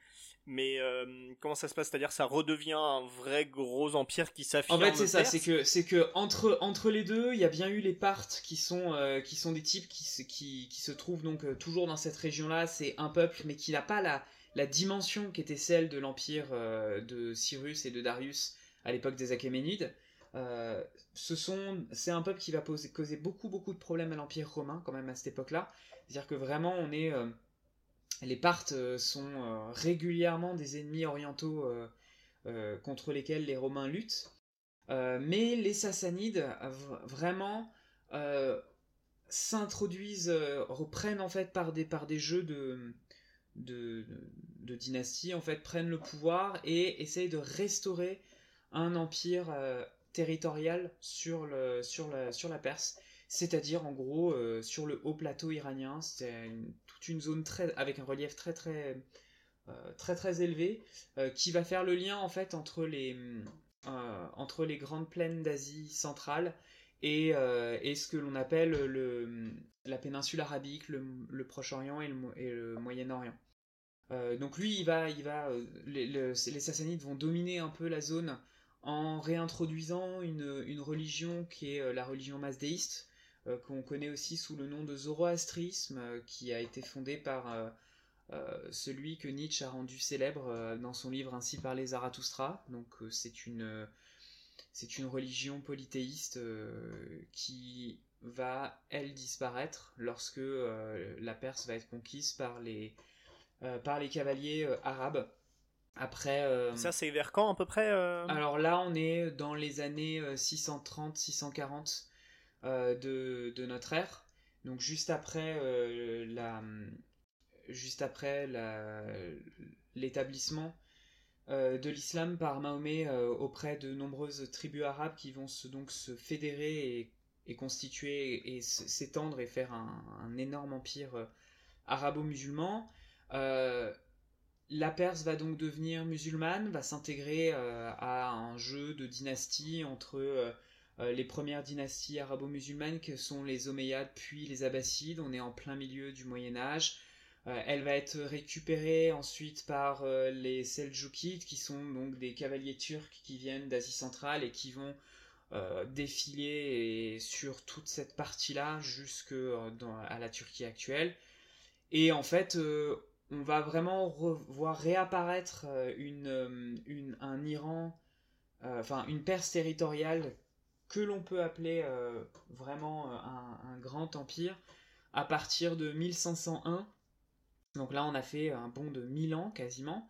Mais euh, comment ça se passe? C'est-à-dire ça redevient un vrai gros empire qui s'affirme. En fait, c'est ça, c'est que c'est que entre entre les deux, il y a bien eu les Parthes qui sont euh, qui sont des types qui se qui, qui se trouvent donc euh, toujours dans cette région-là. C'est un peuple, mais qui n'a pas la la dimension qui était celle de l'empire de Cyrus et de Darius à l'époque des Achéménides. Ce sont c'est un peuple qui va poser, causer beaucoup beaucoup de problèmes à l'empire romain quand même à cette époque-là. C'est-à-dire que vraiment on est les Parthes euh, sont euh, régulièrement des ennemis orientaux euh, contre lesquels les Romains luttent. mais les Sassanides vraiment s'introduisent, reprennent en fait par des, par des jeux de, de, dynastie, en fait, prennent le pouvoir et essayent de restaurer un empire territorial sur, le, sur, la, sur la Perse c'est-à-dire en gros euh, sur le haut plateau iranien, c'était toute une zone très, avec un relief très très euh, très très élevé, euh, qui va faire le lien en fait entre les entre les grandes plaines d'Asie centrale et, et, ce que l'on appelle le, la péninsule arabique, le, Proche-Orient et le, Moyen-Orient. donc lui, il va, il va, les, Sassanides vont dominer un peu la zone en réintroduisant une, religion qui est la religion masdéiste, euh, qu'on connaît aussi sous le nom de zoroastrisme, euh, qui a été fondé par euh, celui que Nietzsche a rendu célèbre dans son livre Ainsi parlait Zarathustra. Donc c'est une, une religion polythéiste qui va, elle, disparaître lorsque la Perse va être conquise par les, par les cavaliers arabes. Après, ça c'est vers quand à peu près Alors là, on est dans les années 630-640 euh, de, notre ère. Donc juste après euh, la, juste après l'établissement euh, de l'islam par Mahomet auprès de nombreuses tribus arabes qui vont se, donc se fédérer et, constituer et s'étendre et faire un, énorme empire arabo-musulman. La Perse va donc devenir musulmane, va s'intégrer à un jeu de dynastie entre euh, les premières dynasties arabo-musulmanes que sont les Omeyyades puis les Abbassides. On est en plein milieu du Moyen Âge. elle va être récupérée ensuite par les Seljoukides, qui sont donc des cavaliers turcs qui viennent d'Asie centrale et qui vont défiler sur toute cette partie-là jusque à la Turquie actuelle. Et en fait, on va vraiment voir réapparaître une, un Iran, enfin une Perse territoriale que l'on peut appeler vraiment un, grand empire à partir de 1501. Donc là, on a fait un bond de 1000 ans quasiment.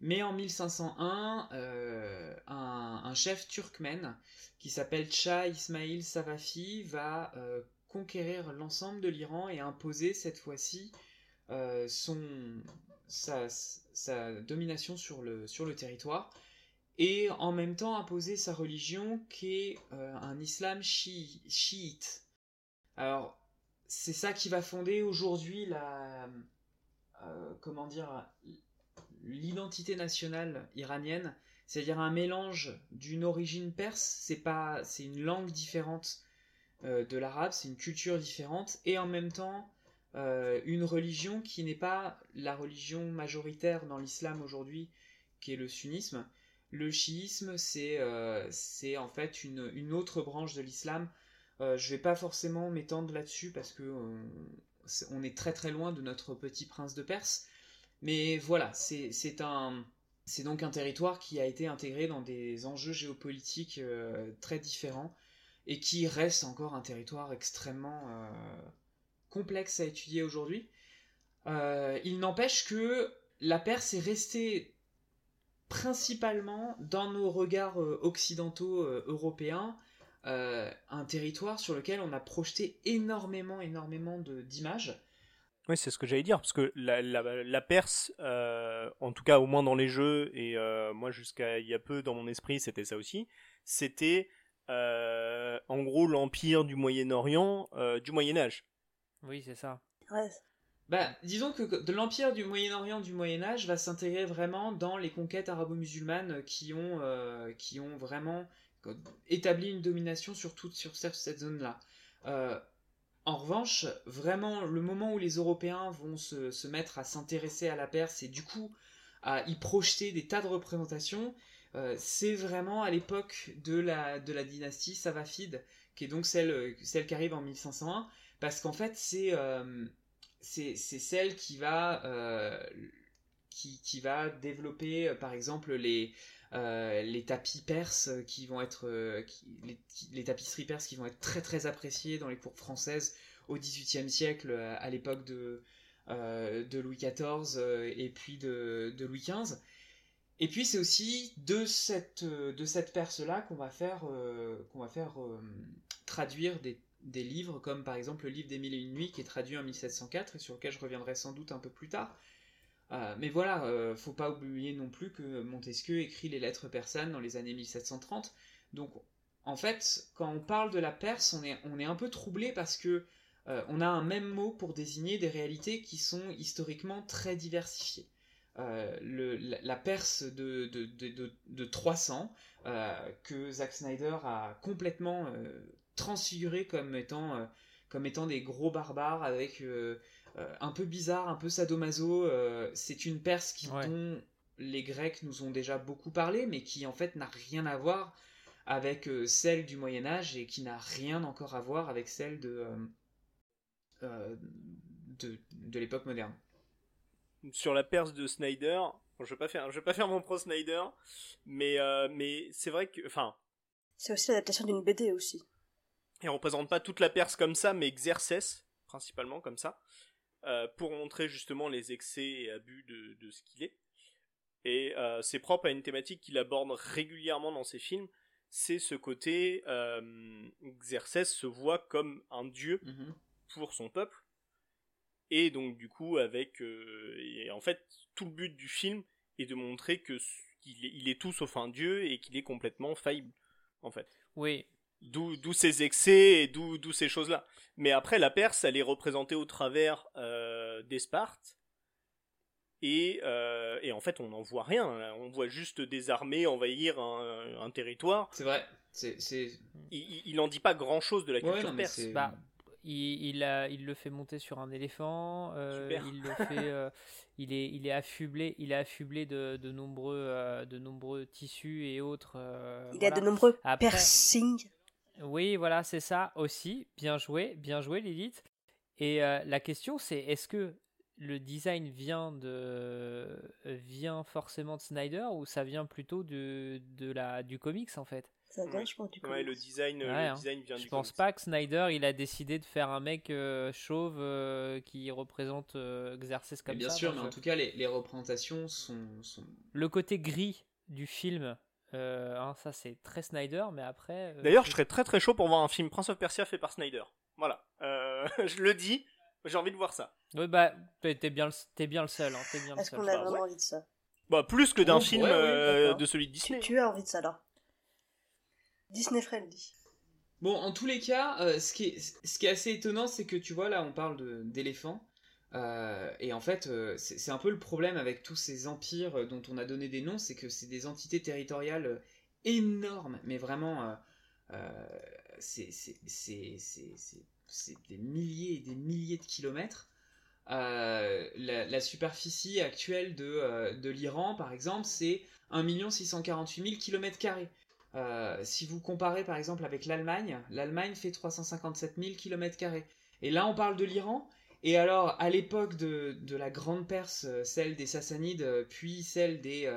Mais en 1501, euh, un, chef turkmène qui s'appelle Shah Ismail Savafi va euh, conquérir l'ensemble de l'Iran et imposer cette fois-ci euh, sa, domination sur le, sur le territoire et en même temps imposer sa religion qui est un islam chiite. Alors, c'est ça qui va fonder aujourd'hui la. comment dire l'identité nationale iranienne, c'est-à-dire un mélange d'une origine perse, c'est pas, c'est une langue différente euh, de l'arabe, c'est une culture différente, et en même temps euh, une religion qui n'est pas la religion majoritaire dans l'islam aujourd'hui, qui est le sunnisme. Le chiisme, c'est euh, en fait une, une, autre branche de l'islam. je vais pas forcément m'étendre là-dessus parce que on est très très loin de notre petit prince de Perse. Mais voilà, c'est un, c'est donc un territoire qui a été intégré dans des enjeux géopolitiques euh, très différents et qui reste encore un territoire extrêmement euh, complexe à étudier aujourd'hui. Euh, il n'empêche que la Perse est restée principalement dans nos regards occidentaux européens un territoire sur lequel on a projeté énormément, énormément d'images. Oui, c'est ce que j'allais dire, parce que la, Perse, euh, en tout cas au moins dans les jeux, et euh, moi jusqu'à il y a peu dans mon esprit, c'était ça aussi, c'était euh, en gros l'empire du Moyen-Orient, du Moyen-Âge. Oui, c'est ça. Ouais. Bah, disons que de l'empire du Moyen-Orient du Moyen-Âge va s'intégrer vraiment dans les conquêtes arabo-musulmanes qui ont, qui ont vraiment établi une domination sur toute sur cette zone-là. En revanche, vraiment, le moment où les Européens vont se, mettre à s'intéresser à la Perse et du coup à y projeter des tas de représentations, euh, c'est vraiment à l'époque de la, de la dynastie Savafide, qui est donc celle, celle qui arrive en 1501, parce qu'en fait, c'est euh, c'est celle qui va, euh, qui, qui, va développer, par exemple, les, euh, les tapis perses qui vont être euh, les, tapisseries perses qui vont être très très appréciées dans les cours françaises au XVIIIe siècle euh, à l'époque de, de Louis XIV et puis de, Louis XV. Et puis c'est aussi de cette, de cette Perse-là qu'on va faire, qu'on va faire traduire des, des, livres, comme par exemple le livre des Mille et Une Nuits qui est traduit en 1704 et sur lequel je reviendrai sans doute un peu plus tard. Euh, mais voilà, euh, faut pas oublier non plus que Montesquieu écrit les lettres persanes dans les années 1730. Donc, en fait, quand on parle de la Perse, on est, on est un peu troublé parce que euh, on a un même mot pour désigner des réalités qui sont historiquement très diversifiées. la, Perse de, de, de 300, que Zack Snyder a complètement transfiguré comme étant, comme étant des gros barbares avec euh, un peu bizarre, un peu sadomaso. Euh, c'est une Perse qui, dont les Grecs nous ont déjà beaucoup parlé, mais qui en fait n'a rien à voir avec euh, celle du Moyen Âge et qui n'a rien encore à voir avec celle de, de, l'époque moderne. Sur la Perse de Snyder, je vais pas faire, je vais pas faire mon pro Snyder, mais mais c'est vrai que, enfin, c'est aussi l'adaptation d'une BD aussi. Et représente pas toute la Perse comme ça, mais Xerxes principalement comme ça. Euh, pour montrer justement les excès et abus de, ce qu'il est. Et euh, c'est propre à une thématique qu'il aborde régulièrement dans ses films, c'est ce côté euh, Xerxes se voit comme un dieu mhm. pour son peuple. Et donc du coup avec et en fait tout le but du film est de montrer que qu'il est, il est tout sauf un dieu et qu'il est complètement faillible en fait. Oui, D'où ces excès et d'où ces choses-là. Mais après, la Perse, elle est représentée au travers euh, des Spartes. Et, euh, et, en fait, on n'en voit rien. On voit juste des armées envahir un, un territoire. C'est vrai. Il, n'en dit pas grand-chose de la culture perse. Bah, il, a, il le fait monter sur un éléphant. il le fait. il est, il est affublé, il est affublé de, de nombreux, de nombreux tissus et autres. il a de nombreux piercings. Oui, voilà, c'est ça aussi. Bien joué, bien joué, Lilith. Et la question, c'est est-ce que le design vient de vient forcément de Snyder ou ça vient plutôt de, de la du comics en fait? Ça vient, je pense, du ouais, le design, le hein. design vient je pense pas que Snyder il a décidé de faire un mec euh, chauve euh, qui représente euh, Xerxes comme bien ça. Bien sûr, mais en tout cas les, les représentations sont, sont, Le côté gris du film, hein, ça c'est très Snyder, mais après. D'ailleurs, je serais très très chaud pour voir un film Prince of Persia fait par Snyder. Voilà, je le dis, j'ai envie de voir ça. Oui, bah, t'es bien, es bien le seul. Hein, Est-ce qu'on a vraiment envie de ça? Bah, plus que d'un film euh, de celui de Disney. Tu, as envie de ça, là Disney friendly. Bon, en tous les cas, euh, ce, qui est, ce qui est assez étonnant, c'est que tu vois, là, on parle d'éléphants. Euh, et en fait, c'est un peu le problème avec tous ces empires dont on a donné des noms, c'est que c'est des entités territoriales énormes, mais vraiment, c'est des milliers et des milliers de kilomètres. Euh, la, superficie actuelle de, euh, de l'Iran, par exemple, c'est 1 648 000 km. si vous comparez par exemple avec l'Allemagne, l'Allemagne fait 357 000 km. Et là, on parle de l'Iran. Et alors, à l'époque de, de, la Grande Perse, euh, celle des Sassanides, puis celle des,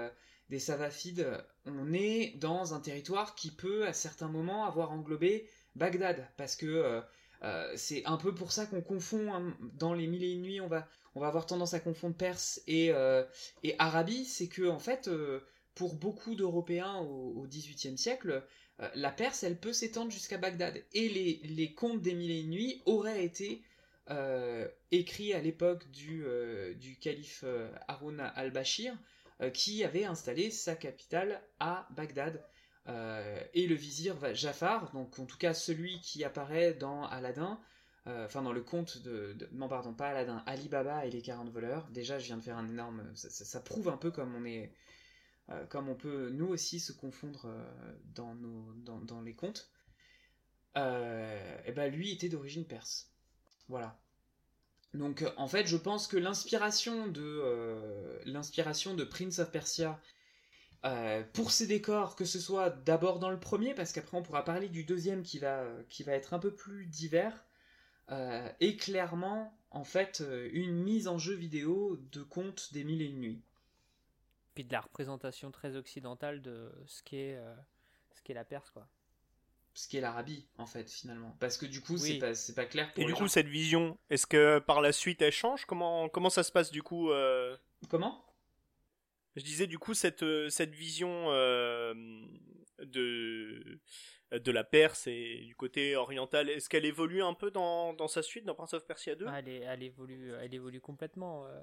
des Savafides, on est dans un territoire qui peut, à certains moments, avoir englobé Bagdad. Parce que euh, c'est un peu pour ça qu'on confond hein, dans les mille et une nuits, on va, on va avoir tendance à confondre Perse et, euh, et Arabie. C'est que en fait, euh, pour beaucoup d'Européens au XVIIIe siècle, la Perse, elle peut s'étendre jusqu'à Bagdad. Et les, les, contes des mille et une nuits auraient été écrits à l'époque du, du calife Haroun al-Bashir, qui avait installé sa capitale à Bagdad. Euh, et le vizir Jafar, donc en tout cas celui qui apparaît dans Aladdin, euh, enfin dans le conte de, non pardon pas Aladdin, Ali Baba et les 40 voleurs. Déjà je viens de faire un énorme, ça, prouve un peu comme on est, euh, comme on peut nous aussi se confondre dans dans, les contes. et ben lui était d'origine perse, voilà. Donc en fait je pense que l'inspiration de l'inspiration de Prince of Persia euh, pour ces décors, que ce soit d'abord dans le premier, parce qu'après on pourra parler du deuxième qui va, qui va être un peu plus divers, euh, et clairement, en fait, euh, une mise en jeu vidéo de contes des mille et une nuits. Puis de la représentation très occidentale de ce qu'est ce qu'est la Perse, quoi. Ce qu'est l'Arabie, en fait, finalement. Parce que du coup, c'est pas, pas clair pour Et du coup, cette vision, est-ce que par la suite elle change? Comment, comment ça se passe du coup Comment? Je disais du coup cette, euh, cette vision euh, de, de la Perse et du côté oriental, est-ce qu'elle évolue un peu dans, dans, sa suite, dans Prince of Persia 2 ah, elle, elle, évolue, elle évolue complètement. Euh.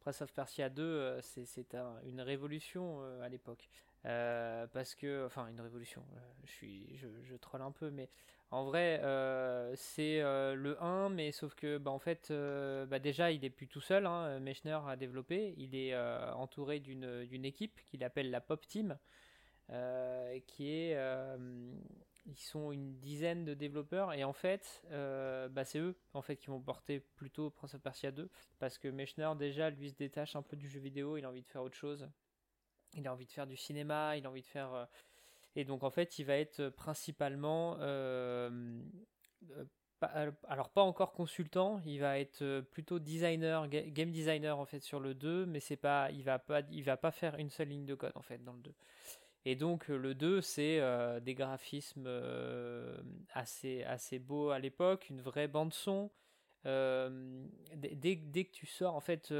Prince of Persia 2, c'est une révolution à l'époque. Parce que, enfin, une révolution, je, suis, je, je troll un peu, mais en vrai, euh, c'est euh, le 1, mais sauf que bah, en fait, euh, bah, déjà, il est plus tout seul. Hein, Mechner a développé. Il est entouré d'une équipe qu'il appelle la Pop Team, qui est. ils sont une dizaine de développeurs et en fait, bah, c'est eux en fait qui vont porter plutôt Prince of Persia 2 parce que Mechner déjà lui se détache un peu du jeu vidéo. Il a envie de faire autre chose. Il a envie de faire du cinéma. Il a envie de faire et donc en fait, il va être principalement, euh, euh, alors pas encore consultant, il va être euh, plutôt designer, game designer en fait sur le 2, mais c'est pas, il va pas, il va pas faire une seule ligne de code en fait dans le 2. Et donc le 2, c'est des graphismes assez, assez beaux à l'époque, une vraie bande son. dès, dès, que tu sors, en fait,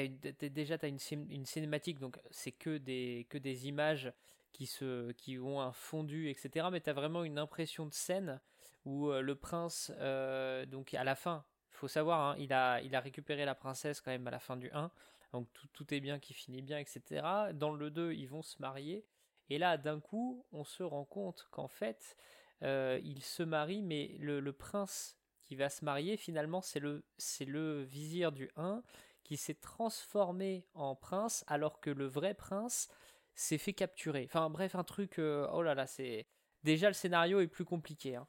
déjà tu as une, une, cinématique, donc c'est que des, images qui, se, qui ont un fondu, etc. Mais tu as vraiment une impression de scène où euh, le prince, euh, donc à la fin, faut savoir, hein, il, a, récupéré la princesse quand même à la fin du 1, donc tout, est bien qui finit bien, etc. Dans le 2, ils vont se marier, et là, d'un coup, on se rend compte qu'en fait, euh, il se marie, mais le, le, prince qui va se marier, finalement, c'est le, c'est le vizir du 1 qui s'est transformé en prince, alors que le vrai prince, s'est fait capturer. Enfin bref, un truc, euh, oh là là, c'est déjà le scénario est plus compliqué. Hein.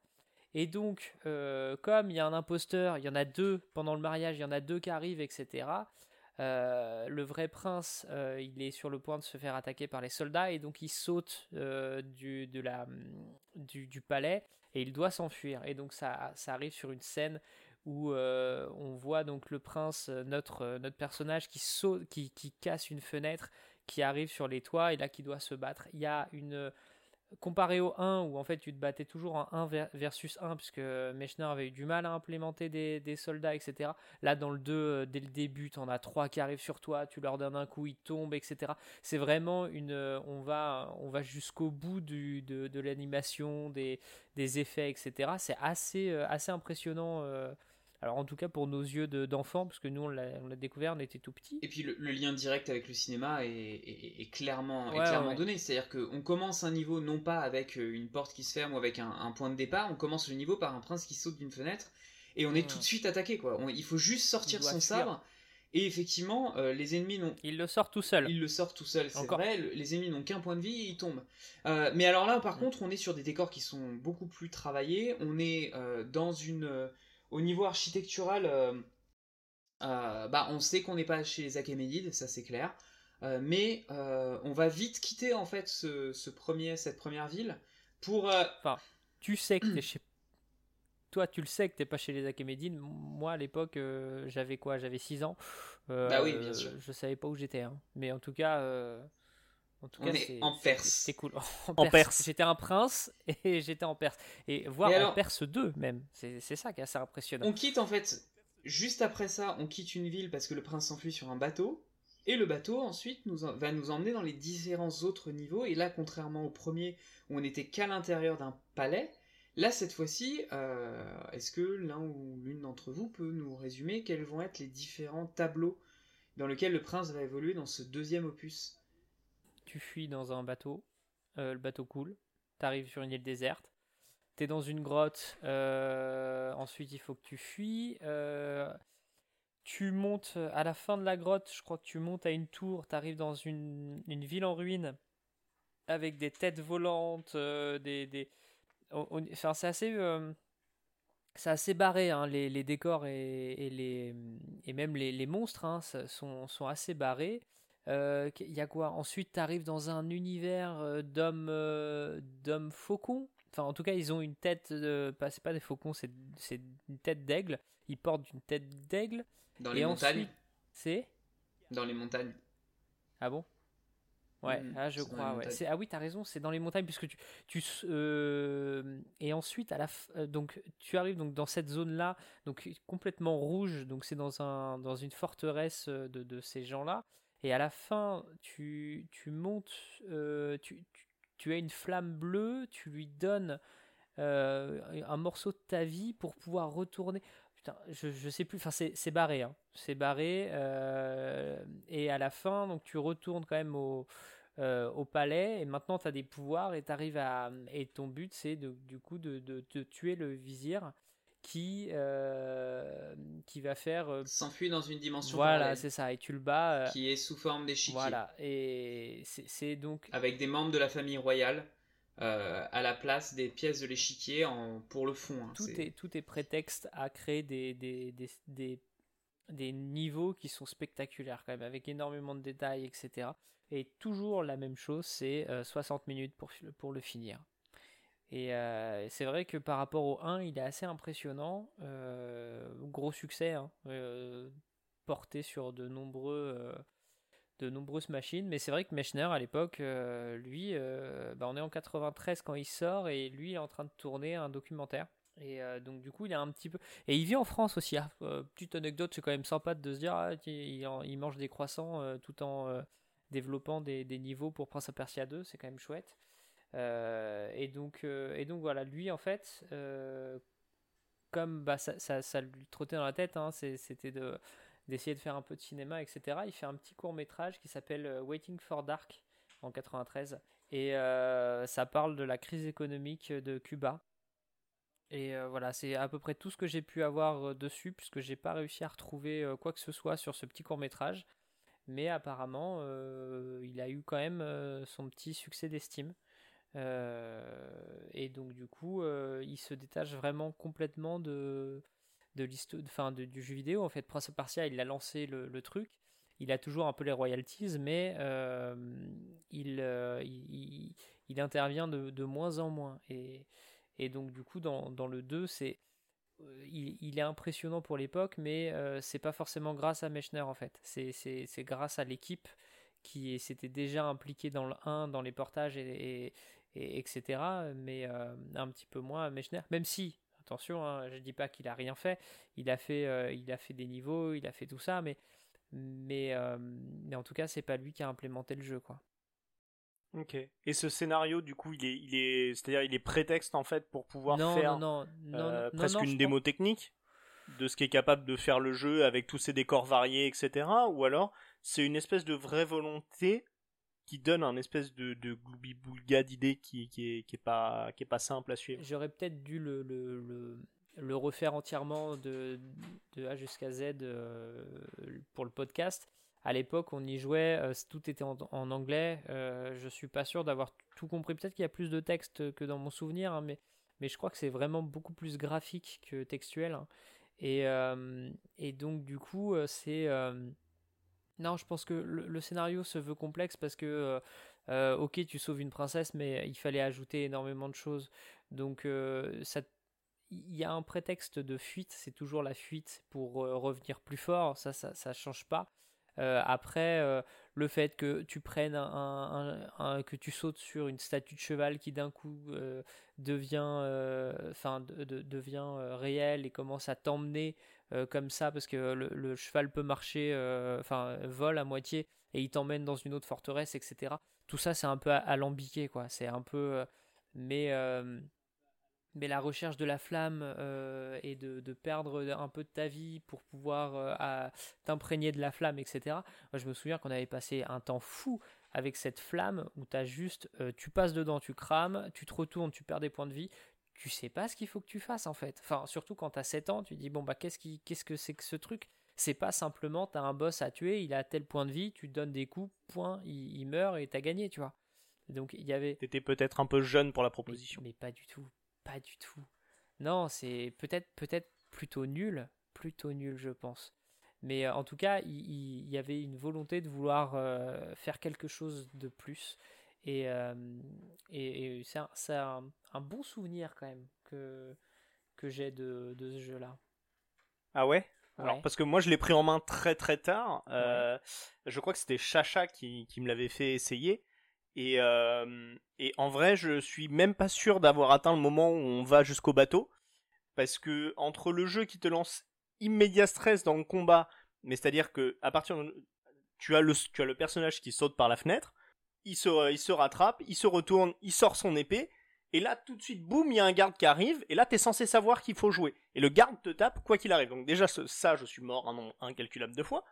Et donc, comme il y a un imposteur, il y en a deux pendant le mariage, il y en a deux qui arrivent, etc. le vrai prince, il est sur le point de se faire attaquer par les soldats et donc il saute du, du, du, palais et il doit s'enfuir. Et donc ça, ça arrive sur une scène où euh, on voit donc le prince, euh, notre, euh, notre personnage qui, saute, qui, casse une fenêtre, qui arrive sur les toits et là qui doit se battre. Il y a une. Comparé au 1 où en fait tu te battais toujours en 1 versus 1 puisque Mechner avait eu du mal à implémenter des, soldats etc. Là dans le 2 dès le début tu en as 3 qui arrivent sur toi, tu leur donnes un coup, ils tombent etc. C'est vraiment une... On va, jusqu'au bout de, l'animation, des, des effets etc. C'est assez, assez impressionnant alors en tout cas pour nos yeux d'enfants, parce que nous on l'a découvert, on était tout petits. Et puis le, lien direct avec le cinéma est, clairement, clairement donné. C'est-à-dire qu'on commence un niveau non pas avec euh, une porte qui se ferme ou avec un, point de départ, on commence le niveau par un prince qui saute d'une fenêtre et on est tout de suite attaqué. Quoi. il faut juste sortir son sabre. Et effectivement, euh, les ennemis n'ont. Il le sort tout seul. Il le sort tout seul, c'est vrai. Les ennemis n'ont qu'un point de vie et ils tombent. Euh, mais alors là, par mm. contre, on est sur des décors qui sont beaucoup plus travaillés. On est dans une au niveau architectural, euh, euh, bah, on sait qu'on n'est pas chez les Achéménides, ça c'est clair. Euh, mais on va vite quitter en fait ce, premier, cette première ville pour. Enfin, tu sais que t'es chez toi, tu le sais que t'es pas chez les Achéménides. Moi, à l'époque, j'avais quoi? J'avais 6 ans. bah oui, bien sûr. Je savais pas où j'étais. Hein. Mais en tout cas, en tout cas, est en Perse. C'était cool. En, Perse. J'étais un prince et j'étais en Perse. Et voir en Perse 2 même. C'est ça qui est assez impressionnant. On quitte en fait, juste après ça, on quitte une ville parce que le prince s'enfuit sur un bateau. Et le bateau ensuite nous va nous emmener dans les différents autres niveaux. Et là, contrairement au premier où on n'était qu'à l'intérieur d'un palais, là cette fois-ci, euh, est-ce que l'un ou l'une d'entre vous peut nous résumer quels vont être les différents tableaux dans lesquels le prince va évoluer dans ce deuxième opus? Tu fuis dans un bateau, euh, le bateau coule, tu arrives sur une île déserte, tu es dans une grotte, euh, ensuite il faut que tu fuis, euh, tu montes à la fin de la grotte, je crois que tu montes à une tour, tu arrives dans une, ville en ruine avec des têtes volantes, des... des... Enfin, c'est assez barré, hein, les, décors et, les, et même les, monstres hein, sont, assez barrés. Il euh, y a quoi? Ensuite, tu arrives dans un univers euh, d'hommes euh, d'hommes faucons. Enfin, en tout cas, ils ont une tête. De... C'est pas des faucons, c'est une tête d'aigle. Ils portent une tête d'aigle. Dans les montagnes C'est? Dans les montagnes. Ah bon? Ouais, mmh, ah, je crois. Ouais. Ah oui, t'as raison, c'est dans les montagnes puisque tu, tu et ensuite à la donc tu arrives donc dans cette zone là, donc complètement rouge, donc c'est dans un dans une forteresse de, de ces gens là. Et à la fin, tu, tu montes, euh, tu, tu, as une flamme bleue, tu lui donnes euh, un morceau de ta vie pour pouvoir retourner. Putain, je, je sais plus, enfin c'est barré, hein. c'est barré. Euh, et à la fin, donc tu retournes quand même au, au palais et maintenant tu as des pouvoirs et tu arrives à. Et ton but c'est du coup de, de, de, tuer le vizir qui, euh, qui va faire. Euh, S'enfuit dans une dimension. Voilà, c'est ça, et tu le bats. Euh, qui est sous forme d'échiquier. Voilà, et c'est donc. Avec des membres de la famille royale. à la place des pièces de l'échiquier pour le fond. Hein, tout, est... tout est prétexte à créer des, des, des, des, des niveaux qui sont spectaculaires quand même, avec énormément de détails, etc. Et toujours la même chose, c'est 60 minutes pour, pour le finir. Et euh, c'est vrai que par rapport au 1, il est assez impressionnant. Euh, gros succès, hein, euh, porté sur de, nombreux, de nombreuses machines. Mais c'est vrai que Mechner, à l'époque, lui, bah, on est en 93 quand il sort et lui est en train de tourner un documentaire. Et donc du coup, il a un petit peu... Et il vit en France aussi. Hein. petite anecdote, c'est quand même sympa de se dire, ah, il, mange des croissants tout en développant des, des, niveaux pour Prince of Persia 2, c'est quand même chouette. Euh, et, donc, euh, et donc voilà, lui en fait, euh, comme bah, ça, ça, lui trottait dans la tête, hein, c'était de d'essayer de faire un peu de cinéma, etc. Il fait un petit court métrage qui s'appelle Waiting for Dark en 93 et ça parle de la crise économique de Cuba. Et voilà, c'est à peu près tout ce que j'ai pu avoir dessus, puisque j'ai pas réussi à retrouver quoi que ce soit sur ce petit court métrage. Mais apparemment, il a eu quand même son petit succès d'estime. Et donc du coup, il se détache vraiment complètement de, de l'histoire, enfin du jeu vidéo. En fait, Prince of Persia, il a lancé le, truc. Il a toujours un peu les royalties, mais il, il, intervient de, moins en moins. Et, et donc du coup, dans, dans le 2, c'est il, est impressionnant pour l'époque, mais c'est pas forcément grâce à Mechner en fait. C'est grâce à l'équipe qui s'était déjà impliquée dans le 1, dans les portages et, etc. Mais un petit peu moins Mechner. Même si, attention, hein, je dis pas qu'il a rien fait. Il a fait, il a fait des niveaux, il a fait tout ça, mais mais, mais en tout cas, c'est pas lui qui a implémenté le jeu, quoi. Ok. Et ce scénario, du coup, il est, il est, c'est-à-dire, il est prétexte en fait pour pouvoir faire non, euh, presque une démo technique de ce qui est capable de faire le jeu avec tous ses décors variés, etc. Ou alors, c'est une espèce de vraie volonté qui donne un espèce de, de gloubi-boulga d'idées qui, qui, est, pas, simple à suivre. J'aurais peut-être dû le, refaire entièrement de, A jusqu'à Z euh, pour le podcast à l'époque, on y jouait, euh, tout était en, anglais. Euh, je suis pas sûr d'avoir tout compris. Peut-être qu'il y a plus de texte que dans mon souvenir, hein, mais, je crois que c'est vraiment beaucoup plus graphique que textuel. Hein. Et, euh, et, donc, du coup, c'est. Non, je pense que le, scénario se veut complexe parce que, ok, tu sauves une princesse, mais il fallait ajouter énormément de choses. Donc, ça il y a un prétexte de fuite, c'est toujours la fuite pour revenir plus fort, ça, ça, ça change pas. Euh, après, euh, le fait que tu prennes un, que tu sautes sur une statue de cheval qui d'un coup euh, devient, enfin, devient réel et commence à t'emmener comme ça parce que le, cheval peut marcher, enfin, vole à moitié et il t'emmène dans une autre forteresse, etc. Tout ça, c'est un peu alambiqué, quoi. C'est un peu, mais mais la recherche de la flamme euh, et de, perdre un peu de ta vie pour pouvoir euh, t'imprégner de la flamme, etc. Moi, je me souviens qu'on avait passé un temps fou avec cette flamme où as juste, euh, tu passes dedans, tu crames, tu te retournes, tu perds des points de vie. Tu sais pas ce qu'il faut que tu fasses en fait. Enfin, surtout quand tu as 7 ans, tu dis bon bah qu'est-ce qui, qu'est-ce que c'est que ce truc? C'est pas simplement tu as un boss à tuer, il a tel point de vie, tu donnes des coups, point, il, meurt et tu as gagné, tu vois. Donc il y avait. T'étais peut-être un peu jeune pour la proposition. mais pas du tout, pas du tout. Non, c'est peut-être peut-être plutôt nul, plutôt nul, je pense. Mais euh, en tout cas, il, y avait une volonté de vouloir euh, faire quelque chose de plus. Et, euh, et, c'est un, bon souvenir quand même que, que j'ai de, de, ce jeu-là. Ah ouais, Alors, parce que moi je l'ai pris en main très très tard. Je crois que c'était Chacha qui, qui me l'avait fait essayer. Et, euh, et en vrai, je suis même pas sûr d'avoir atteint le moment où on va jusqu'au bateau. Parce que entre le jeu qui te lance immédiat stress dans le combat, mais c'est-à-dire que à partir de, tu as le tu as le personnage qui saute par la fenêtre, il se rattrape, il se retourne, il sort son épée et là tout de suite boum, il y a un garde qui arrive et là tu es censé savoir qu'il faut jouer et le garde te tape quoi qu'il arrive. Donc déjà ça je suis mort un nombre incalculable de fois.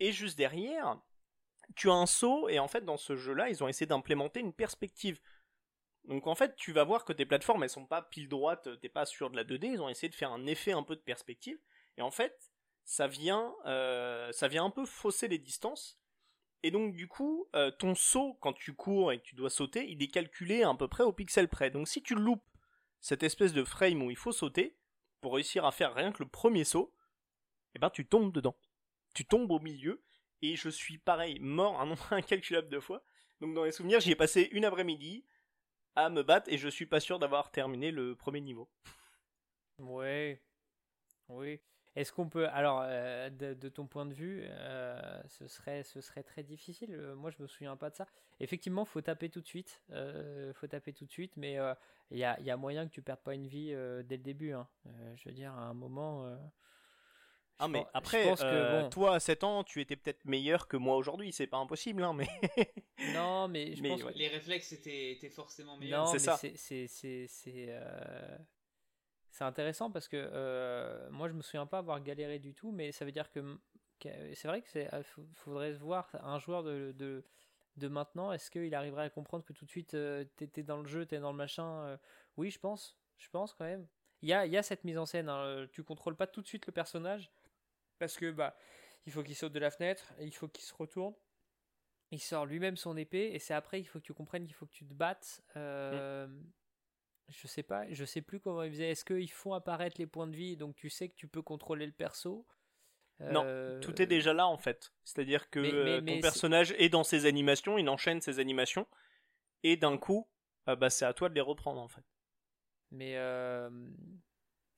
Et juste derrière, tu as un saut, et en fait, dans ce jeu-là, ils ont essayé d'implémenter une perspective. Donc en fait, tu vas voir que tes plateformes, elles sont pas pile droite, t'es pas sur de la 2D, ils ont essayé de faire un effet un peu de perspective, et en fait, ça vient, euh, ça vient un peu fausser les distances, et donc du coup, euh, ton saut, quand tu cours et que tu dois sauter, il est calculé à peu près au pixel près. Donc si tu loupes cette espèce de frame où il faut sauter, pour réussir à faire rien que le premier saut, eh ben tu tombes dedans. Tu tombes au milieu, et je suis pareil, mort un nombre incalculable de fois. Donc dans les souvenirs, j'y ai passé une après-midi à me battre et je suis pas sûr d'avoir terminé le premier niveau. Ouais, oui. Est-ce qu'on peut, alors, euh, de, ton point de vue, euh, ce serait, ce serait très difficile. Euh, moi, je me souviens pas de ça. Effectivement, faut taper tout de suite. faut taper tout de suite, mais il y a, y, a, moyen que tu perdes pas une vie dès le début. Hein. je veux dire, à un moment. Ah mais après, euh, toi à 7 ans, tu étais peut-être meilleur que moi aujourd'hui, c'est pas impossible, hein, mais... non, mais je pense que... Les réflexes étaient, étaient forcément meilleurs. Non, c'est ça. C'est euh... intéressant parce que euh, moi je me souviens pas avoir galéré du tout, mais ça veut dire que... C'est vrai que c'est faudrait voir un joueur de, de, de maintenant, est-ce qu'il arriverait à comprendre que tout de suite t'étais dans le jeu, t'es dans le machin Oui, je pense, je pense quand même. Il y a, y a, cette mise en scène, hein. tu contrôles pas tout de suite le personnage, parce que bah il faut qu'il saute de la fenêtre, il faut qu'il se retourne. il sort lui-même son épée et c'est après qu'il faut que tu comprennes qu'il faut que tu te battes. Euh, Je sais pas, je sais plus comment ils faisaient. Est-ce qu'ils font apparaître les points de vie donc tu sais que tu peux contrôler le perso? Non, Euh, tout est déjà là en fait. C'est-à-dire que Mais- mais- euh, ton personnage est dans ses animations, il enchaîne ses animations, et d'un coup, bah, c'est à toi de les reprendre en fait. Mais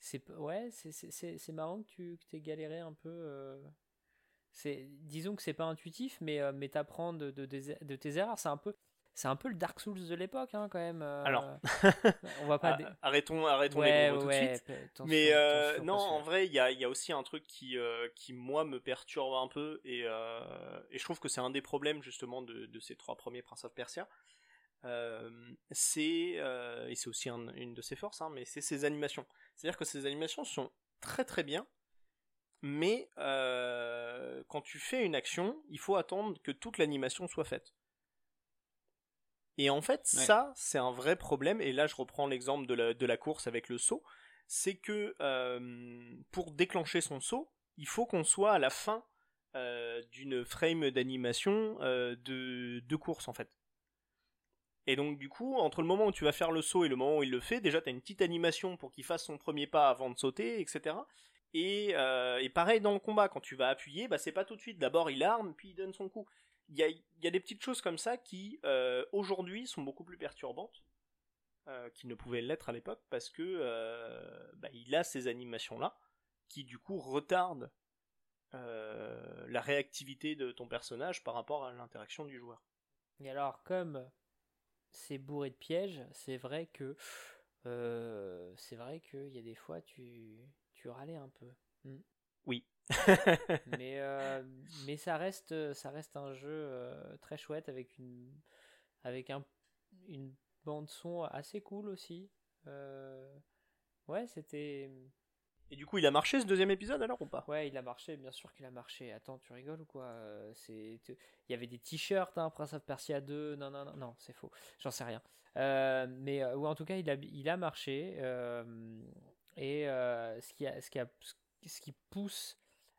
c'est ouais, c'est- c'est c'est- c'est marrant que tu que aies galéré un peu. euh, c'est disons que c'est pas intuitif, mais euh, mais t'apprends de, de, de tes erreurs. C'est un peu c'est un peu le Dark Souls de l'époque hein, quand même. euh, Alors. on va pas. Ah, Arrêtons, arrêtons ouais, les gros mots ouais, tout de suite. attention, Mais attention, non, en vrai, il y a, il y a aussi un truc qui, qui moi, me perturbe un peu, et, et je trouve que c'est un des problèmes, justement, de, de ces trois premiers Prince of Persia. Euh, c'est, euh, et c'est aussi un- une de ses forces, hein, mais c'est ses animations. C'est-à-dire que ces animations sont très très bien, mais euh, quand tu fais une action, il faut attendre que toute l'animation soit faite. Et en fait, Ouais. ça, c'est un vrai problème. Et là, je reprends l'exemple de la, de la course avec le saut. C'est que pour déclencher son saut, il faut qu'on soit à la fin d'une frame d'animation de, de course, en fait. Et donc, du coup, entre le moment où tu vas faire le saut et le moment où il le fait, déjà, tu as une petite animation pour qu'il fasse son premier pas avant de sauter, etc. Et, euh, et pareil dans le combat, quand tu vas appuyer, bah, c'est pas tout de suite. D'abord, il arme, puis il donne son coup. Il y a, y a des petites choses comme ça qui, euh, aujourd'hui, sont beaucoup plus perturbantes euh, qui ne pouvaient l'être à l'époque parce que euh, bah, il a ces animations-là qui, du coup, retardent la réactivité de ton personnage par rapport à l'interaction du joueur. Et alors, comme c'est bourré de pièges, c'est vrai que euh, c'est vrai qu'il y a des fois tu tu râlais un peu. Oui. mais euh, mais ça reste ça reste un jeu euh, très chouette avec une avec un une bande son assez cool aussi. Ouais, c'était Et du coup, il a marché ce deuxième épisode alors ou pas? Ouais, il a marché, bien sûr qu'il a marché. Attends, tu rigoles ou quoi? Euh, C'est, il y avait des t-shirts, hein, Prince of Persia 2. Non, non, non, non, c'est faux. J'en sais rien. Euh, mais euh, ou en tout cas, il a, il a marché. euh, et ce qui ce qui ce qui pousse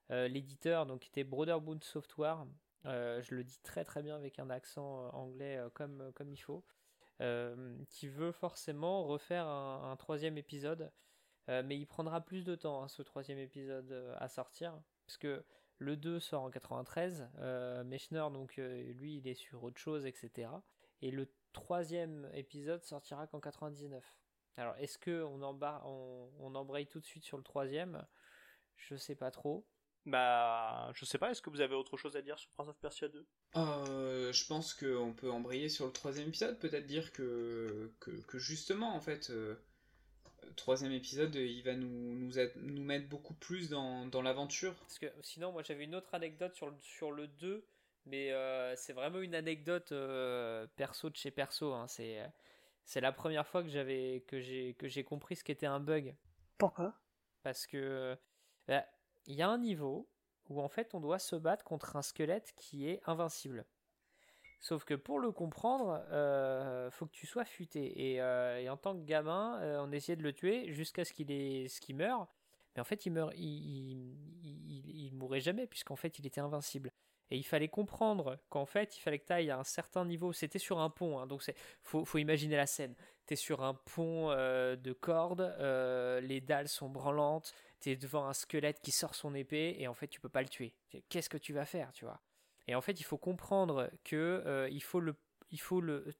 l'éditeur, donc qui était Brotherhood Software. je le dis très très bien avec un accent anglais comme comme il faut. qui veut forcément refaire un troisième épisode. Euh, mais il prendra plus de temps, hein, ce troisième épisode, euh, à sortir. Parce que le 2 sort en 93. Euh, Mechner, donc, euh, lui, il est sur autre chose, etc. Et le troisième épisode sortira qu'en 99. Alors, est-ce que on, embar- on, on embraye tout de suite sur le troisième? Je sais pas trop. Bah, je sais pas, est-ce que vous avez autre chose à dire sur Prince of Persia 2 Euh, je pense qu'on peut embrayer sur le troisième épisode, peut-être dire que, que, que justement, en fait, euh, troisième épisode, il va nous, nous, mettre beaucoup plus dans, dans l'aventure. Parce que sinon, moi, j'avais une autre anecdote sur le, sur le 2. Mais euh, c'est vraiment une anecdote euh, perso de chez perso. hein. C'est, euh, c'est la première fois que, j'avais, que, j'ai, que j'ai compris ce qu'était un bug. Pourquoi? Parce que bah, il y a un niveau où en fait on doit se battre contre un squelette qui est invincible. Sauf que pour le comprendre, euh, faut que tu sois futé. Et, euh, en tant que gamin, euh, on essayait de le tuer jusqu'à ce qu'il qu'il meure. Mais en fait, il meurt, il, il, il- mourrait jamais puisqu'en fait, il était invincible. Et il fallait comprendre qu'en fait, il fallait que tu ailles à un certain niveau. C'était sur un pont, hein, donc c'est faut, faut imaginer la scène. T'es sur un pont euh, de cordes, les dalles sont branlantes, t'es devant un squelette qui sort son épée et en fait tu peux pas le tuer. Qu'est-ce que tu vas faire, tu vois? Et en fait il faut comprendre que euh, il faut le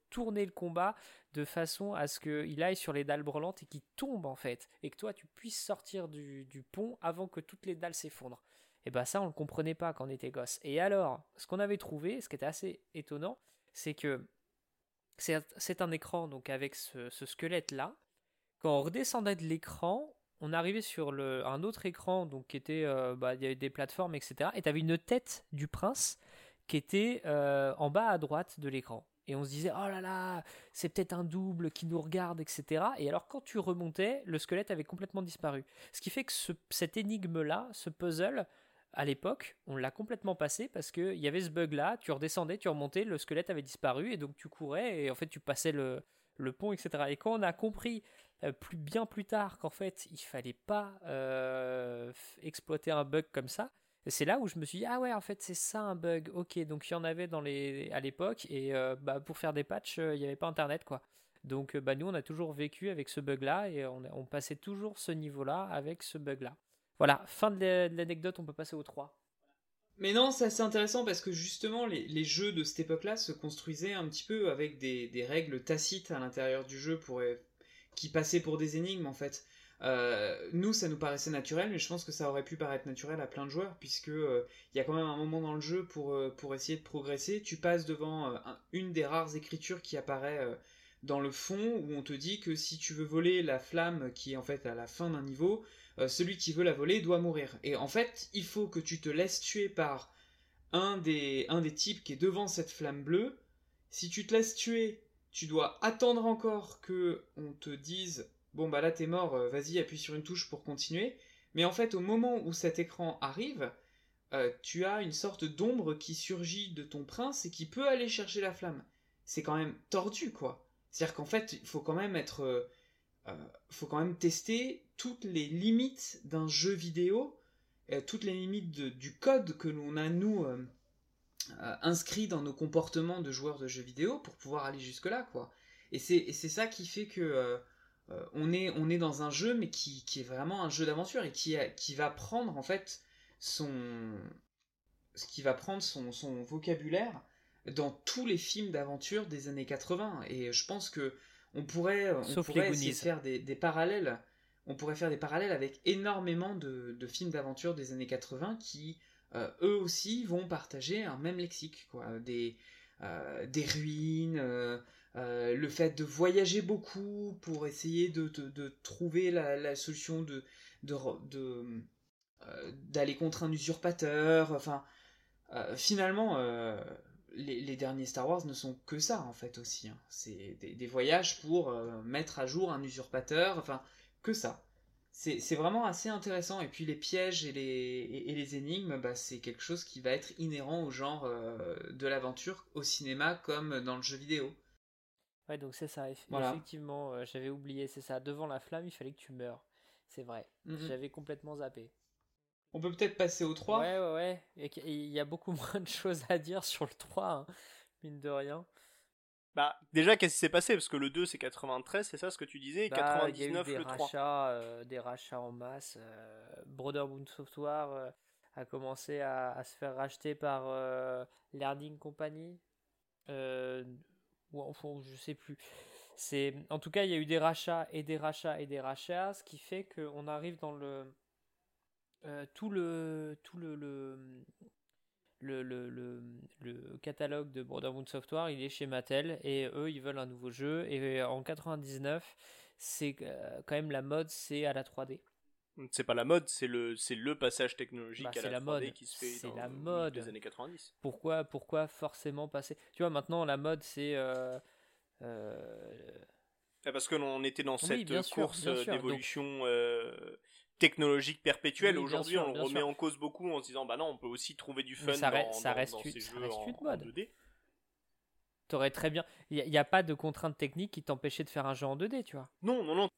tourner le combat de façon à ce qu'il aille sur les dalles branlantes et qu'il tombe en fait et que toi tu puisses sortir du, pont avant que toutes les dalles s'effondrent. Et ben ça on le comprenait pas quand on était gosse. Et alors ce qu'on avait trouvé, ce qui était assez étonnant, c'est que c'est c'est un écran donc avec ce, ce squelette là. Quand on redescendait de l'écran, on arrivait sur un autre écran donc qui était euh, bah, il y avait des plateformes etc. Et t'avais une tête du prince qui était euh, en bas à droite de l'écran. Et on se disait oh là là c'est peut-être un double qui nous regarde etc. Et alors quand tu remontais, le squelette avait complètement disparu. Ce qui fait que ce- cette énigme là, ce puzzle à l'époque, on l'a complètement passé parce qu'il y avait ce bug là, tu redescendais, tu remontais, le squelette avait disparu et donc tu courais et en fait tu passais le, le pont, etc. Et quand on a compris plus, bien plus tard qu'en fait il fallait pas euh, exploiter un bug comme ça, c'est là où je me suis dit, ah ouais, en fait, c'est ça un bug. Ok, donc il y en avait dans les, à l'époque, et euh, bah, pour faire des patchs, il n'y avait pas Internet, quoi. Donc bah, nous, on a toujours vécu avec ce bug-là, et on, passait toujours ce niveau-là avec ce bug-là. Voilà, fin de l'anecdote, on peut passer au 3. Mais non, c'est assez intéressant parce que justement, les, jeux de cette époque-là se construisaient un petit peu avec des, règles tacites à l'intérieur du jeu pour, qui passaient pour des énigmes en fait. Euh, nous, ça nous paraissait naturel, mais je pense que ça aurait pu paraître naturel à plein de joueurs, puisque euh, il y a quand même un moment dans le jeu pour, euh, pour essayer de progresser. Tu passes devant une des rares écritures qui apparaît dans le fond, où on te dit que si tu veux voler la flamme qui est en fait à la fin d'un niveau, celui qui veut la voler doit mourir. Et en fait, il faut que tu te laisses tuer par un des, un des types qui est devant cette flamme bleue. Si tu te laisses tuer, tu dois attendre encore que on te dise bon bah là t'es mort, euh, vas-y appuie sur une touche pour continuer. Mais en fait au moment où cet écran arrive, euh, tu as une sorte d'ombre qui surgit de ton prince et qui peut aller chercher la flamme. C'est quand même tordu quoi. C'est-à-dire qu'en fait il faut quand même être, euh, faut quand même tester toutes les limites d'un jeu vidéo, toutes les limites du code que l'on a nous inscrit dans nos comportements de joueurs de jeux vidéo pour pouvoir aller jusque là quoi. Et c'est ça qui fait que euh, on, est, on est dans un jeu, mais qui, est vraiment un jeu d'aventure et qui, qui va prendre en fait son, qui va prendre son, son vocabulaire dans tous les films d'aventure des années 80. Et je pense que on pourrait, on pourrait essayer de faire des, parallèles. On pourrait faire des parallèles avec énormément de, films d'aventure des années 80 qui, euh, eux aussi, vont partager un même lexique. Quoi. Des, euh, des ruines, euh, le fait de voyager beaucoup pour essayer de, trouver la, solution de, euh, d'aller contre un usurpateur. Enfin, euh, finalement, les, derniers Star Wars ne sont que ça en fait aussi. Hein. C'est des, voyages pour mettre à jour un usurpateur. Enfin, que ça. C'est vraiment assez intéressant. Et puis les pièges et les, et, les énigmes, bah, c'est quelque chose qui va être inhérent au genre de l'aventure au cinéma comme dans le jeu vidéo. Ouais, donc c'est ça. Effectivement, euh, j'avais oublié, c'est ça. Devant la flamme, il fallait que tu meurs. C'est vrai. Mhm. J'avais complètement zappé. On peut peut-être passer au 3 Ouais, ouais, ouais. il y a beaucoup moins de choses à dire sur le 3, hein, mine de rien. Bah, déjà, qu'est-ce qui s'est passé? Parce que le 2, c'est 93, c'est ça ce que tu disais? Et 99, bah, le 3. Rachats, euh, des rachats en masse. Euh, Brotherhood Software a commencé à, à, se faire racheter par Learning Company. Euh, ou enfin, je sais plus. C'est, en tout cas, il y a eu des rachats et des rachats et des rachats, ce qui fait qu'on arrive dans le euh, tout le tout le le, le, le, le, catalogue de Brotherhood Software, il est chez Mattel et eux, ils veulent un nouveau jeu. Et en 99, c'est euh, quand même la mode, c'est à la 3D. C'est pas la mode, c'est le, c'est le passage technologique bah, à la, 3D mode. qui se fait dans la mode. les années 90. Pourquoi, pourquoi forcément passer? Tu vois, maintenant la mode c'est. Euh, euh, ah, parce que l'on était dans cette course d'évolution euh, technologique perpétuelle. Aujourd'hui, on le remet en cause beaucoup en se disant bah non, on peut aussi trouver du fun ça dans, ça reste, ces jeux en, une mode. 2D. T'aurais très bien. Il n'y a, pas de contrainte technique qui t'empêchait de faire un jeu en 2D, tu vois. Non, non, non.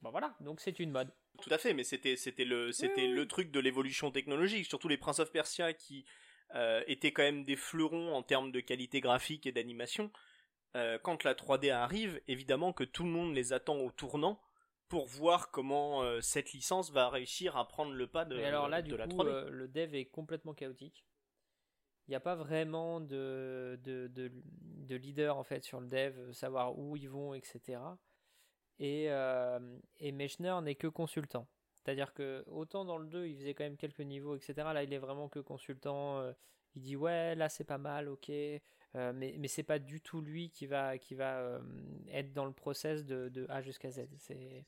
Bah voilà, donc c'est une mode. Tout à fait, mais c'était c'était le c'était le truc de l'évolution technologique, surtout les Prince of Persia qui euh, étaient quand même des fleurons en termes de qualité graphique et d'animation. Euh, quand la 3D arrive, évidemment que tout le monde les attend au tournant pour voir comment euh, cette licence va réussir à prendre le pas de, et alors là, du la coup, le dev est complètement chaotique. Il n'y a pas vraiment de, de, de, de, leader en fait sur le dev, savoir où ils vont, etc. Et, euh, et Mechner n'est que consultant. C'est-à-dire que autant dans le 2, il faisait quand même quelques niveaux, etc. Là, il est vraiment que consultant. Euh, il dit ouais, là c'est pas mal, ok. Euh, mais mais c'est pas du tout lui qui va qui va être dans le process de, de A jusqu'à Z. C'est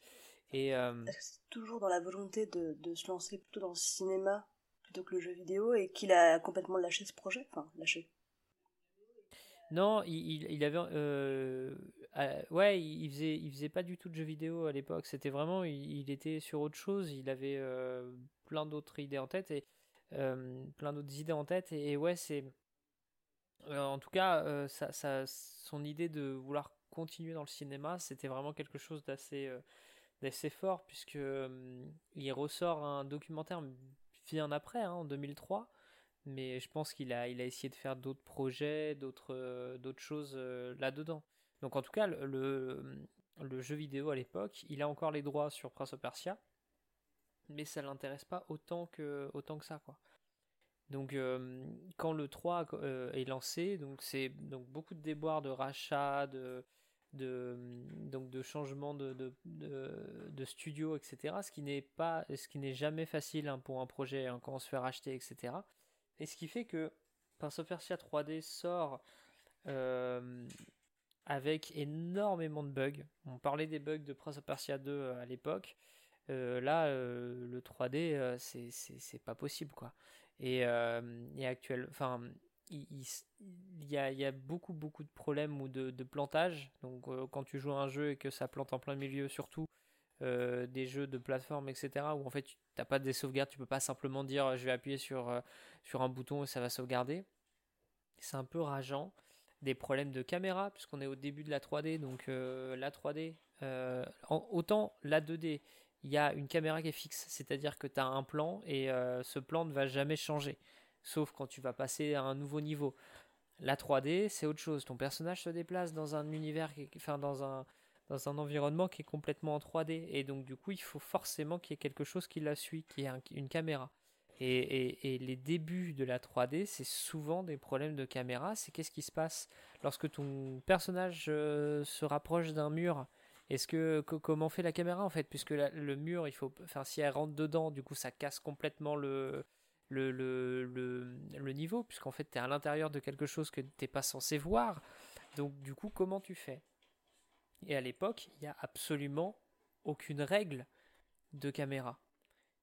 et c'est toujours dans la volonté de, de, se lancer plutôt dans le cinéma plutôt que le jeu vidéo et qu'il a complètement lâché ce projet, enfin lâché. Non, il, il avait. Euh, ouais, il faisait, il faisait pas du tout de jeux vidéo à l'époque. C'était vraiment. Il, était sur autre chose. Il avait euh, plein d'autres idées en tête. Et, euh, plein d'autres idées en tête. Et, ouais, c'est. En tout cas, ça, ça, son idée de vouloir continuer dans le cinéma, c'était vraiment quelque chose d'assez d'assez fort, puisque il ressort un documentaire bien après, hein, en 2003. Mais je pense qu'il a, il a essayé de faire d'autres projets, d'autres, choses là-dedans. Donc en tout cas, le, le jeu vidéo à l'époque, il a encore les droits sur Prince of Persia, mais ça l'intéresse pas autant que, autant que ça, quoi. Donc euh, quand le 3 euh, est lancé, c'est beaucoup de déboires de rachat, de, de donc de changement de, studio, etc. Ce qui n'est pas, ce qui n'est jamais facile hein, pour un projet hein, quand on se fait racheter, etc. Et ce qui fait que Prince of Persia 3D sort euh, avec énormément de bugs. On parlait des bugs de Prince of Persia 2 à l'époque. là, le 3D, c'est pas possible, quoi. Et, euh, et actuel, enfin, il, y a, beaucoup beaucoup de problèmes ou de, de plantage. Donc euh, quand tu joues à un jeu et que ça plante en plein milieu, surtout euh, des jeux de plateforme, etc., où en fait tu n'as pas des sauvegardes, tu peux pas simplement dire je vais appuyer sur, sur un bouton et ça va sauvegarder. C'est un peu rageant. Des problèmes de caméra, puisqu'on est au début de la 3D, donc la 3D, autant la 2D, il y a une caméra qui est fixe, c'est-à-dire que tu as un plan et euh, ce plan ne va jamais changer, sauf quand tu vas passer à un nouveau niveau. La 3D, c'est autre chose. Ton personnage se déplace dans un univers, enfin dans un, dans un environnement qui est complètement en 3D, et donc du coup, il faut forcément qu'il y ait quelque chose qui la suit, qui est une caméra. Et, et, les débuts de la 3D, c'est souvent des problèmes de caméra. C'est qu'est-ce qui se passe lorsque ton personnage euh, se rapproche d'un mur est-ce que, comment fait la caméra en fait? Puisque le mur, il faut, enfin, si elle rentre dedans, du coup, ça casse complètement le, le, le, le, niveau, puisqu'en fait, tu es à l'intérieur de quelque chose que tu pas censé voir. Donc, du coup, comment tu fais? Et à l'époque, il n'y a absolument aucune règle de caméra.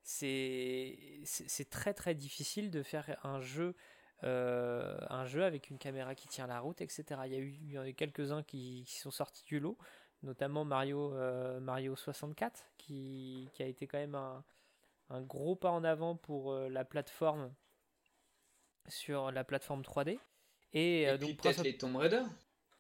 C'est très très difficile de faire un jeu, euh, un jeu avec une caméra qui tient la route, etc. Il y a eu, quelques-uns qui, sont sortis du lot, notamment Mario, euh, Mario 64, qui, qui, a été quand même un, un gros pas en avant pour euh, la plateforme sur la plateforme 3D. Et, euh, donc peut-être les Tomb Raider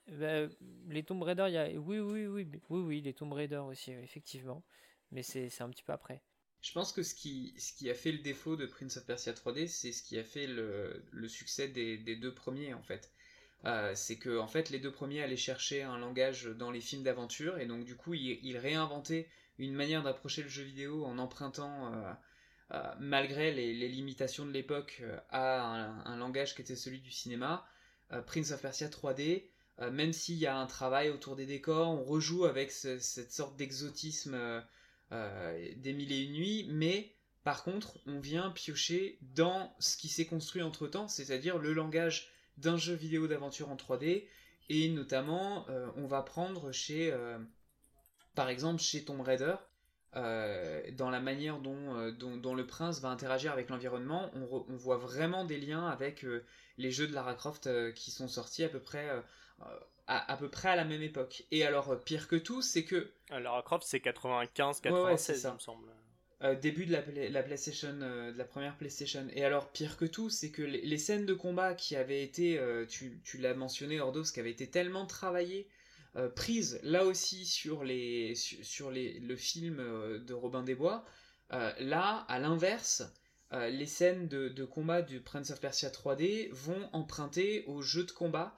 bah, Les Tomb Raider, il y a... oui, oui, oui, oui, oui, les Tomb Raider aussi, effectivement. Mais c'est un petit peu après. Je pense que ce qui, ce qui a fait le défaut de Prince of Persia 3D, c'est ce qui a fait le, le succès des, des, deux premiers, en fait. Euh, c'est que en fait les deux premiers allaient chercher un langage dans les films d'aventure et donc du coup ils, réinventaient une manière d'approcher le jeu vidéo en empruntant euh, euh, malgré les, limitations de l'époque à un, langage qui était celui du cinéma Prince of Persia 3D même s'il y a un travail autour des décors on rejoue avec cette sorte d'exotisme des mille et une nuits mais par contre on vient piocher dans ce qui s'est construit entre temps c'est-à-dire le langage d'un jeu vidéo d'aventure en 3D et notamment euh, on va prendre chez euh, par exemple chez Tomb Raider euh, dans la manière dont, dont, le prince va interagir avec l'environnement, on, on, voit vraiment des liens avec les jeux de Lara Croft qui sont sortis à peu près à, à, peu près à la même époque. Et alors pire que tout, c'est que Lara Croft c'est 95 96 il me semble. Euh, début de la, la PlayStation, euh, de la première PlayStation. Et alors, pire que tout, c'est que les, scènes de combat qui avaient été, euh, tu, l'as mentionné, Ordos, qui avaient été tellement travaillées, prises là aussi sur, le film de Robin des Bois, là, à l'inverse, les scènes de, combat du Prince of Persia 3D vont emprunter au jeu de combat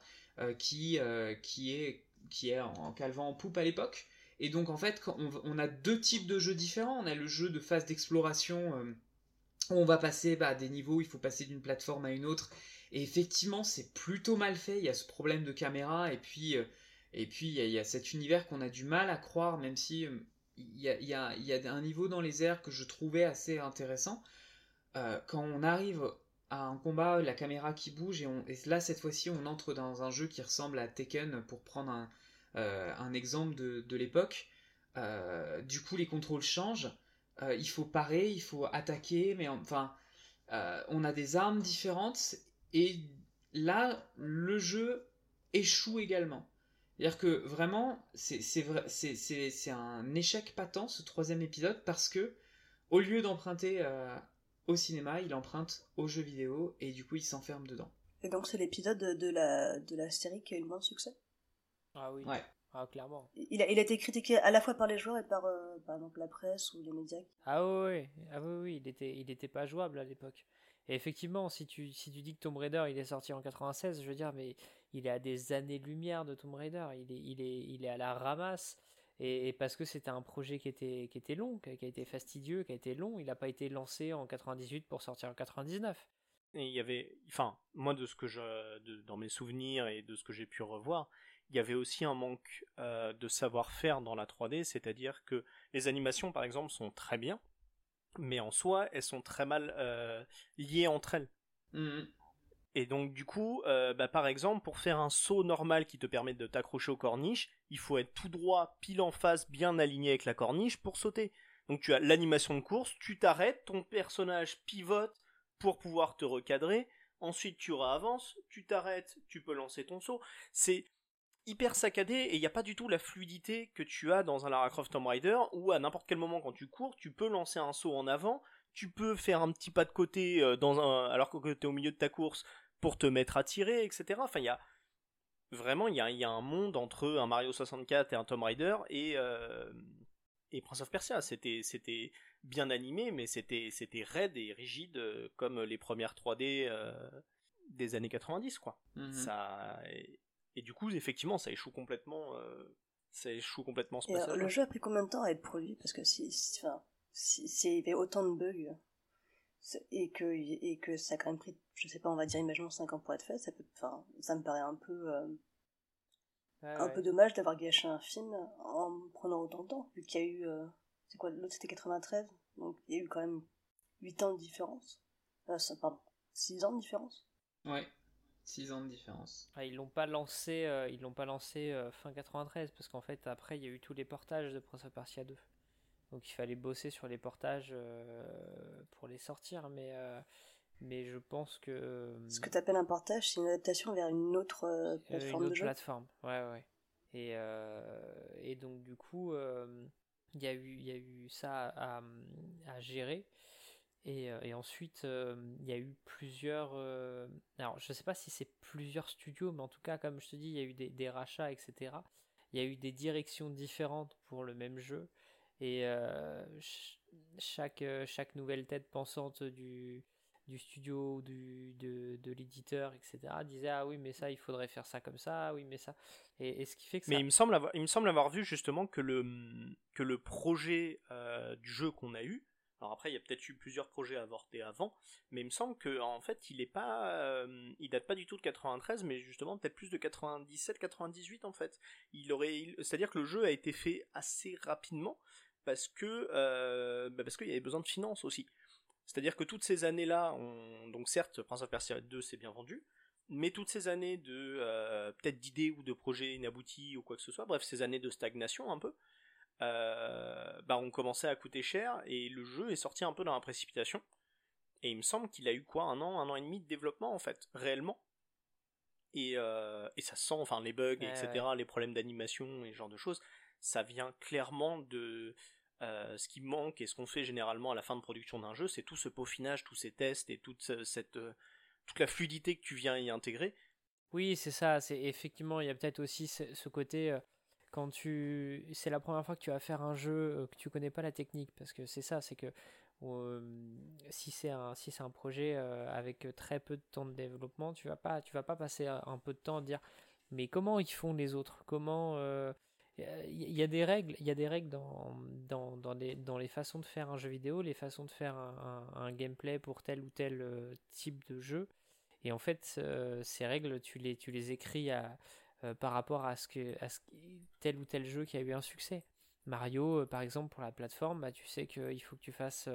qui, est, qui est en calvant en poupe à l'époque. Et donc en fait, on, a deux types de jeux différents. On a le jeu de phase d'exploration euh, où on va passer bah, des niveaux, il faut passer d'une plateforme à une autre. Et effectivement, c'est plutôt mal fait. Il y a ce problème de caméra et puis euh, et puis il y, a, cet univers qu'on a du mal à croire, même si euh, il, y a, il, y a, un niveau dans les airs que je trouvais assez intéressant. quand on arrive à un combat, la caméra qui bouge et, et là cette fois-ci on entre dans un jeu qui ressemble à Tekken pour prendre un, un exemple de, l'époque. Euh, du coup, les contrôles changent. Euh, il faut parer, il faut attaquer, mais enfin, on a des armes différentes. Et là, le jeu échoue également. C'est-à-dire que vraiment, c'est un échec patent ce troisième épisode parce que au lieu d'emprunter au cinéma, il emprunte aux jeux vidéo et du coup il s'enferme dedans. Et donc c'est l'épisode de, la, de la série qui a eu le moins de succès? Ah oui. Ouais. Ah, clairement. Il a, il a été critiqué à la fois par les joueurs et par, euh, par exemple, la presse ou les médias. Ah oui, ah oui, oui, il était, il était pas jouable à l'époque. Et effectivement, si tu, si tu dis que Tomb Raider il est sorti en 96, je veux dire, mais il est à des années-lumière de Tomb Raider. Il est, il est, il est à la ramasse. Et, parce que c'était un projet qui était, qui était long, qui a été fastidieux, qui a été long, il n'a pas été lancé en 98 pour sortir en 99. Et il y avait, enfin, moi de ce que je, dans mes souvenirs et de ce que j'ai pu revoir, il y avait aussi un manque euh, de savoir-faire dans la 3D, c'est-à-dire que les animations, par exemple, sont très bien, mais en soi, elles sont très mal euh, liées entre elles. Mhm. Et donc du coup, euh, bah, par exemple, pour faire un saut normal qui te permet de t'accrocher aux corniches, il faut être tout droit, pile en face, bien aligné avec la corniche pour sauter. Donc tu as l'animation de course, tu t'arrêtes, ton personnage pivote pour pouvoir te recadrer, ensuite tu réavances, tu t'arrêtes, tu peux lancer ton saut. C'est hyper saccadé et il n'y a pas du tout la fluidité que tu as dans un Lara Croft Tomb Raider où à n'importe quel moment quand tu cours, tu peux lancer un saut en avant, tu peux faire un petit pas de côté euh, dans un, alors que tu es au milieu de ta course pour te mettre à tirer, etc. Enfin, il y a vraiment il y a, un monde entre un Mario 64 et un Tomb Raider et euh, et Prince of Persia. C'était c'était bien animé, mais c'était c'était raide et rigide euh, comme les premières 3D des années 90 quoi. Mhm. Ça et du coup, effectivement, ça échoue complètement. Euh, ça échoue complètement ce Et alors, le jeu a pris combien de temps à être produit? Parce que si, si, enfin, si, s'il y avait autant de bugs et que, et que ça a quand même pris, je sais pas, on va dire, imaginons 5 ans pour être fait, ça, peut, enfin, ça me paraît un peu, euh, un peu dommage d'avoir gâché un film en prenant autant de temps, vu qu'il y a eu, euh, c'est quoi, l'autre c'était 93, donc il y a eu quand même 8 ans de différence. Euh, pardon, 6 ans de différence. Ouais. 6 ans de différence. Ah, ils l'ont pas lancé, euh, ils l'ont pas lancé euh, fin 93 parce qu'en fait après il y a eu tous les portages de Prince of Persia 2. Donc il fallait bosser sur les portages euh, pour les sortir, mais mais je pense que. Ce que tu appelles un portage, c'est une adaptation vers une autre plateforme une autre de jeu. plateforme, ouais ouais. Et et donc du coup il y a eu il y a eu ça à, à gérer. Et, euh, et, ensuite, euh, il y a eu plusieurs. Euh, alors, je ne sais pas si c'est plusieurs studios, mais en tout cas, comme je te dis, il y a eu des, des, rachats, etc. Il y a eu des directions différentes pour le même jeu. Et chaque, chaque nouvelle tête pensante du, du studio, du, de, de l'éditeur, etc., disait Ah oui, mais ça, il faudrait faire ça comme ça, ah oui, mais ça. Et, et ce qui fait que Mais il, me semble avoir, il me semble avoir vu justement que le, que le projet du jeu qu'on a eu après, il y a peut-être eu plusieurs projets avortés avant, mais il me semble que fait, il est pas, euh, il date pas du tout de 93, mais justement peut-être plus de 97, 98 en fait. Il aurait, c'est-à-dire que le jeu a été fait assez rapidement parce que euh, bah qu'il y avait besoin de finances aussi. C'est-à-dire que toutes ces années-là, on... donc certes, Prince of Persia 2 s'est bien vendu, mais toutes ces années de euh, peut-être d'idées ou de projets inaboutis ou quoi que ce soit, bref, ces années de stagnation un peu, euh, bah, ont commencé à coûter cher et le jeu est sorti un peu dans la précipitation. Et il me semble qu'il a eu quoi un an, un an et demi de développement en fait, réellement. Et, euh, et ça sent, enfin les bugs, etc., les problèmes d'animation et ce genre de choses, ça vient clairement de euh, ce qui manque et ce qu'on fait généralement à la fin de production d'un jeu, c'est tout ce peaufinage, tous ces tests et toute cette toute la fluidité que tu viens y intégrer. Oui, c'est ça. C'est effectivement, il y a peut-être aussi ce, côté quand tu c'est la première fois que tu vas faire un jeu euh, que tu connais pas la technique parce que c'est ça c'est que euh, si c'est un si c'est un projet euh, avec très peu de temps de développement tu vas pas tu vas pas passer un peu de temps à dire mais comment ils font les autres? Comment il y, a des règles il y a des règles dans, dans, dans, les, dans les façons de faire un jeu vidéo les façons de faire un, un, gameplay pour tel ou tel type de jeu. Et en fait ces règles tu les tu les écris à euh, par rapport à ce que à ce, tel ou tel jeu qui a eu un succès. Mario, euh, par exemple, pour la plateforme, bah, tu sais qu'il faut que tu fasses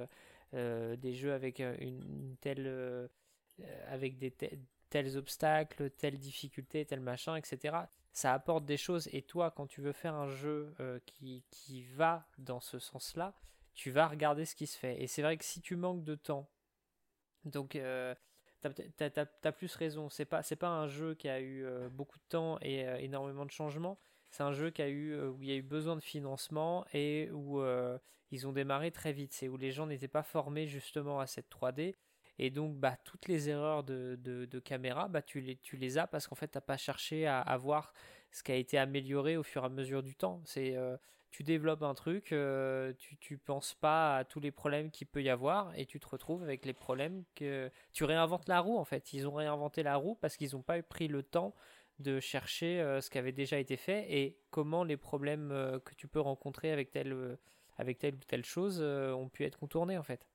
euh, des jeux avec une, telle, avec des tels obstacles, telle difficulté, tel machin, etc. Ça apporte des choses et toi, quand tu veux faire un jeu qui, qui va dans ce sens-là, tu vas regarder ce qui se fait. Et c'est vrai que si tu manques de temps, donc t'as as, plus raison. C'est pas, pas un jeu qui a eu euh, beaucoup de temps et euh, énormément de changements. C'est un jeu qui a eu, euh, où il y a eu besoin de financement et où ils ont démarré très vite. C'est où les gens n'étaient pas formés justement à cette 3D. Et donc, bah, toutes les erreurs de, caméra, bah, tu, les, as parce qu'en fait, tu n'as pas cherché à avoir ce qui a été amélioré au fur et à mesure du temps. C'est tu développes un truc, euh, tu, tu penses pas à tous les problèmes qu'il peut y avoir et tu te retrouves avec les problèmes que tu réinventes la roue en fait. Ils ont réinventé la roue parce qu'ils n'ont pas pris le temps de chercher euh, ce qui avait déjà été fait et comment les problèmes euh, que tu peux rencontrer avec telle, avec telle ou telle chose ont pu être contournés en fait.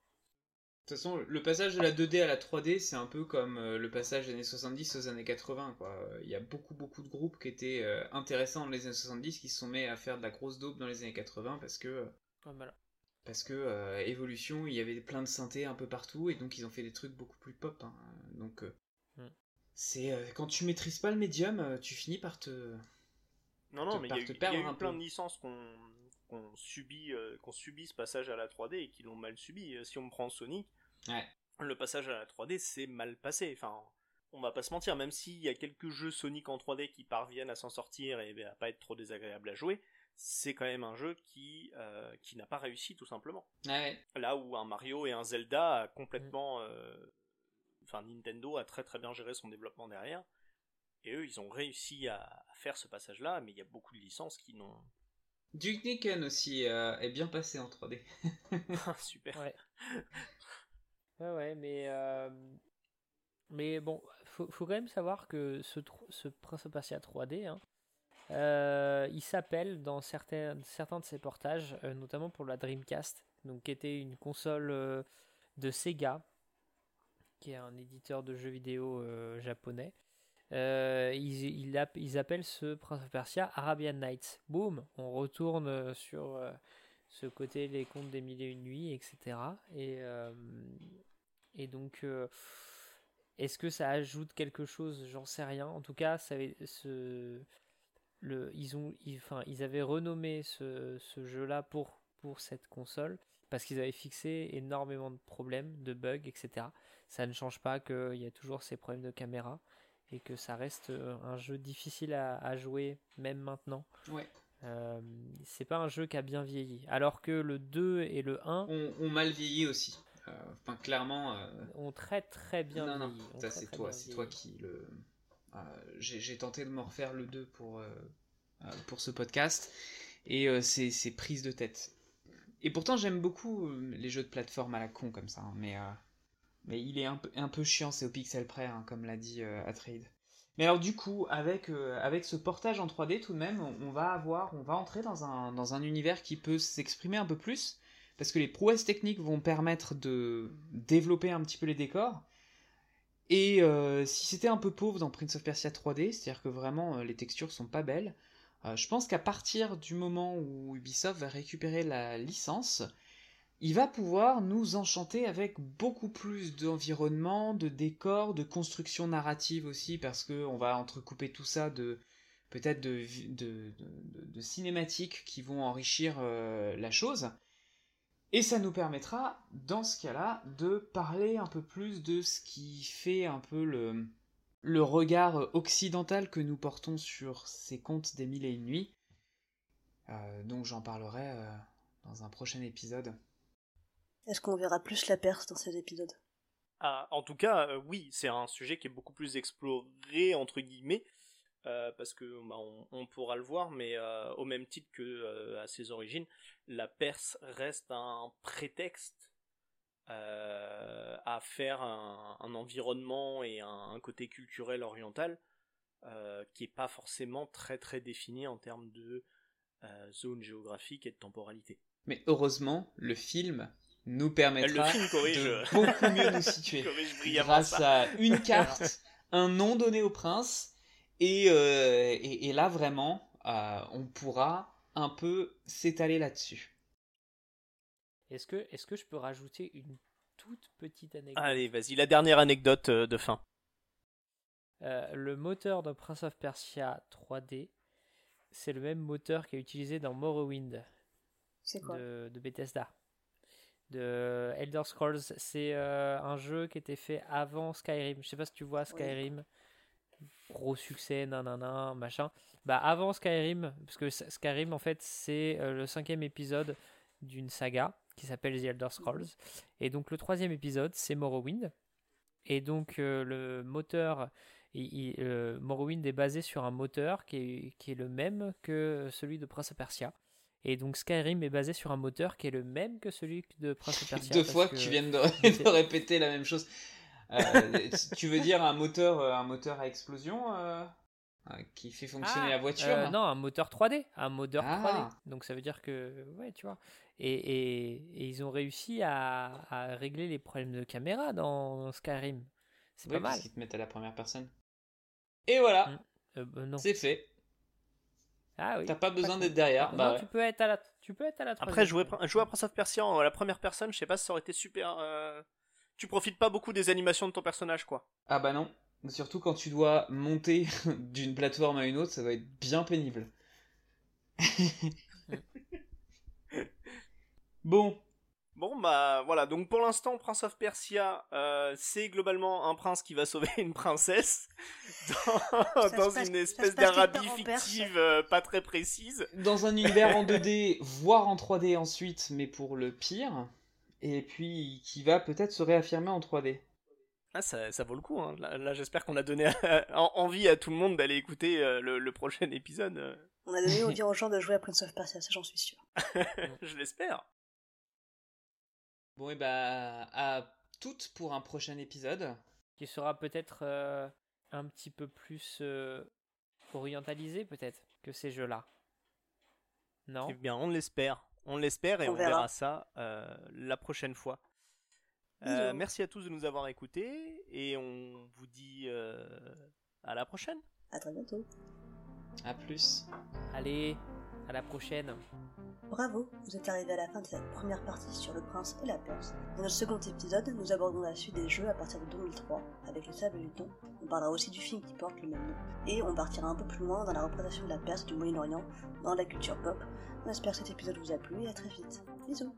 De toute façon, le passage de la 2D à la 3D, c'est un peu comme euh, le passage des années 70 aux années 80. Quoi. Il y a beaucoup, beaucoup de groupes qui étaient euh, intéressants dans les années 70 qui se sont mis à faire de la grosse dope dans les années 80 parce que. Parce que euh, évolution, il y avait plein de synthés un peu partout et donc ils ont fait des trucs beaucoup plus pop. Hein. Donc mm. c'est quand tu maîtrises pas le médium, tu finis par te. Non non, mais il y a, y a eu plein de licences qu'on qu'on subit, euh, qu'on subit ce passage à la 3D et qui l'ont mal subi. Euh, si on prend Sonic, le passage à la 3D c'est mal passé. Enfin, on va pas se mentir, même s'il y a quelques jeux Sonic en 3D qui parviennent à s'en sortir et à pas être trop désagréables à jouer, c'est quand même un jeu qui euh, qui n'a pas réussi tout simplement. Là où un Mario et un Zelda a complètement, enfin Nintendo a très très bien géré son développement derrière. Et eux, ils ont réussi à faire ce passage-là, mais il y a beaucoup de licences qui n'ont Duke Nukem aussi euh, est bien passé en 3D. Ah, super. Ouais. ouais, mais euh, mais bon, faut, faut quand même savoir que ce ce Prince of Persia 3D, hein, euh, il s'appelle dans certains certains de ses portages, notamment pour la Dreamcast, donc qui était une console de Sega, qui est un éditeur de jeux vidéo japonais. Euh, ils, ils, appellent ce Prince of Persia Arabian Nights. Boum, on retourne euh, sur euh, ce côté les contes des mille et une nuits, etc. Et, et donc, est-ce que ça ajoute quelque chose? J'en sais rien. En tout cas, ça, ce, le, ils, ont, enfin, ils avaient renommé ce, ce jeu-là pour, pour cette console parce qu'ils avaient fixé énormément de problèmes, de bugs, etc. Ça ne change pas qu'il y a toujours ces problèmes de caméra et que ça reste euh, un jeu difficile à, jouer même maintenant. Ouais. Euh, c'est pas un jeu qui a bien vieilli. Alors que le 2 et le 1 ont, mal vieilli aussi. Euh, enfin, clairement. Ont très très bien non, vieilli. Non, c'est toi, c'est toi qui le. J'ai tenté de me refaire le 2 pour, pour ce podcast et c'est prise de tête. Et pourtant j'aime beaucoup les jeux de plateforme à la con comme ça, hein, mais mais il est un peu, un peu chiant, c'est au pixel près, hein, comme l'a dit euh, Atrade. Mais alors du coup, avec, euh, ce portage en 3D tout de même, on, va avoir, on va entrer dans un, univers qui peut s'exprimer un peu plus, parce que les prouesses techniques vont permettre de développer un petit peu les décors. Et euh, si c'était un peu pauvre dans Prince of Persia 3D, c'est-à-dire que vraiment les textures sont pas belles, je pense qu'à partir du moment où Ubisoft va récupérer la licence, il va pouvoir nous enchanter avec beaucoup plus d'environnement, de décors, de construction narrative aussi, parce qu'on va entrecouper tout ça de peut-être de, cinématiques qui vont enrichir euh, la chose. Et ça nous permettra, dans ce cas-là, de parler un peu plus de ce qui fait un peu le, le regard occidental que nous portons sur ces contes des mille et une nuits. Euh, donc j'en parlerai euh, dans un prochain épisode. Est-ce qu'on verra plus la Perse dans cet épisode? Ah, En tout cas, euh, oui, c'est un sujet qui est beaucoup plus exploré, entre guillemets, euh, parce que bah, on, pourra le voir, mais euh, au même titre que à ses origines, la Perse reste un prétexte à faire un, environnement et un, côté culturel oriental qui n'est pas forcément très très défini en termes de zone géographique et de temporalité. Mais heureusement, le film nous permettra de beaucoup mieux nous situer. Grâce à une carte, un nom donné au prince, et, euh, et, là vraiment, euh, on pourra un peu s'étaler là-dessus. Est-ce que, est que je peux rajouter une toute petite anecdote? Allez, vas-y, la dernière anecdote euh, de fin. le moteur de Prince of Persia 3D, c'est le même moteur qui est utilisé dans Morrowind. De, de Bethesda de Elder Scrolls. C'est euh, un jeu qui était fait avant Skyrim. Je sais pas si tu vois Skyrim. Gros succès, nanana, machin. Bah avant Skyrim, parce que Skyrim en fait c'est euh, le cinquième épisode d'une saga qui s'appelle The Elder Scrolls. Et donc le troisième épisode c'est Morrowind. Et donc euh, le moteur il- Morrowind est basé sur un moteur qui est, qui est le même que celui de Prince of Persia. Et donc Skyrim est basé sur un moteur qui est le même que celui de Prince of Persia. Deux fois que tu viens de, de répéter la même chose. Euh, tu veux dire un moteur, euh, un moteur à explosion euh, qui fait fonctionner Ah, la voiture Euh, non, un moteur 3D. Un moteur Ah. 3D. Donc ça veut dire que, ouais, tu vois. Et, et- et ils ont réussi à, à régler les problèmes de caméra dans Skyrim. C'est Oui, pas mal. parce qu'ils te mettent à la première personne. Et voilà, Mm. Bah, non. c'est fait. Ah oui. T'as pas besoin d'être derrière. Non, Bah ouais. tu peux être à la, tu peux être à la Après, jouer, jouer à Prince of Persia en la première personne, je sais pas si ça aurait été super. euh, Tu profites pas beaucoup des animations de ton personnage, quoi. Ah bah non. Surtout quand tu dois monter d'une plateforme à une autre, ça doit être bien pénible. bon, Bon, bah voilà, donc pour l'instant, Prince of Persia, euh, c'est globalement un prince qui va sauver une princesse dans, une espèce d'Arabie fictive euh, pas très précise. dans un univers en 2D, voire en 3D ensuite, mais pour le pire. Et puis qui va peut-être se réaffirmer en 3D. Ah, ça, ça vaut le coup, hein. Là, là, j'espère qu'on a donné en- envie à tout le monde d'aller écouter euh, le, le prochain épisode. On a donné envie aux gens de jouer à Prince of Persia, ça j'en suis sûr. je l'espère. Bon et bah à toutes pour un prochain épisode. Qui sera peut-être euh, un petit peu plus euh, orientalisé, peut-être, que ces jeux-là. Non? Eh bien, on l'espère. On l'espère et On on, verra. verra. ça euh, la prochaine fois. Euh, merci à tous de nous avoir écoutés et on vous dit euh, à la prochaine. À très bientôt. À plus. Allez, à la prochaine. Bravo, vous êtes arrivé à la fin de cette première partie sur le prince et la Perse. Dans notre second épisode, nous abordons la suite des jeux à partir de 2003, avec le sable du temps. On parlera aussi du film qui porte le même nom. Et on partira un peu plus loin dans la représentation de la Perse du Moyen-Orient, dans la culture pop. On espère que cet épisode vous a plu et à très vite. Bisous